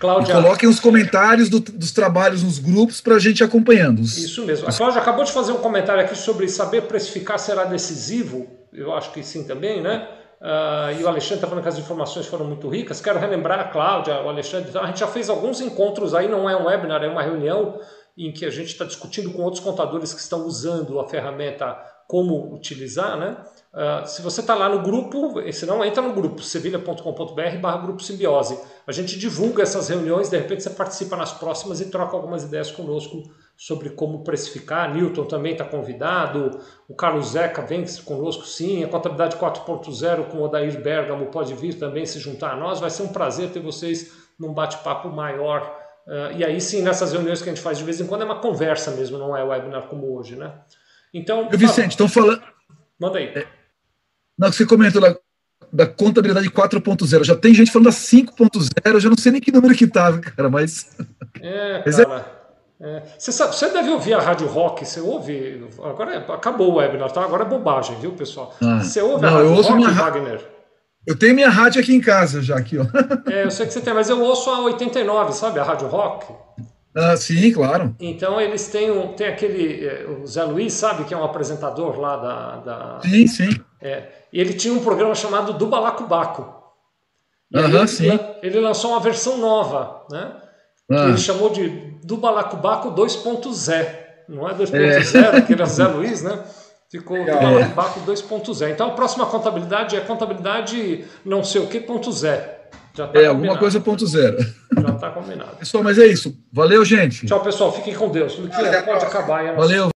Cláudia... E coloquem os comentários do, dos trabalhos nos grupos para a gente acompanhando. Isso mesmo. A Cláudia acabou de fazer um comentário aqui sobre saber precificar será decisivo eu acho que sim também, né? Uh, e o Alexandre está falando que as informações foram muito ricas. Quero relembrar a Cláudia, o Alexandre. Então, a gente já fez alguns encontros aí, não é um webinar, é uma reunião em que a gente está discutindo com outros contadores que estão usando a ferramenta como utilizar, né? Uh, se você está lá no grupo, se não, entra no grupo, sevilha.com.br barra grupo simbiose. A gente divulga essas reuniões, de repente você participa nas próximas e troca algumas ideias conosco sobre como precificar. Newton também está convidado, o Carlos Zeca vem conosco sim, a Contabilidade 4.0 com o Odair Bergamo pode vir também se juntar a nós. Vai ser um prazer ter vocês num bate-papo maior. Uh, e aí sim, nessas reuniões que a gente faz de vez em quando, é uma conversa mesmo, não é webinar como hoje, né? Então. Vicente, estão falando. Manda aí. É... Não, você comentou lá. da contabilidade 4.0. Já tem gente falando da 5.0, eu já não sei nem que número que tá, cara, mas. É, mas é cara. É. Você, sabe, você deve ouvir a Rádio Rock, você ouve. Agora é, acabou o webinar, tá? Agora é bobagem, viu, pessoal? Ah, você ouve não, a Rádio Rock, minha... Wagner? Eu tenho minha rádio aqui em casa já, aqui, ó. É, eu sei que você tem, mas eu ouço a 89, sabe? A Rádio Rock. Ah, sim, claro. Então eles têm, um, tem aquele. É, o Zé Luiz, sabe, que é um apresentador lá da. da sim, sim. É, e ele tinha um programa chamado Do Balacobaco. Aham, sim. Ele lançou uma versão nova, né? Ah. Ele chamou de Do Balacobaco 2.0. Não é 2.0, é. que era Zé Luiz, né? Ficou Do Balacobaco 2.0. Então a próxima contabilidade é contabilidade não sei o que ponto zero. Já tá é, combinado. alguma coisa ponto zero. Já está combinado. Pessoal, mas é isso. Valeu, gente. Tchau, pessoal. Fiquem com Deus. Luquinha, pode acabar. Valeu.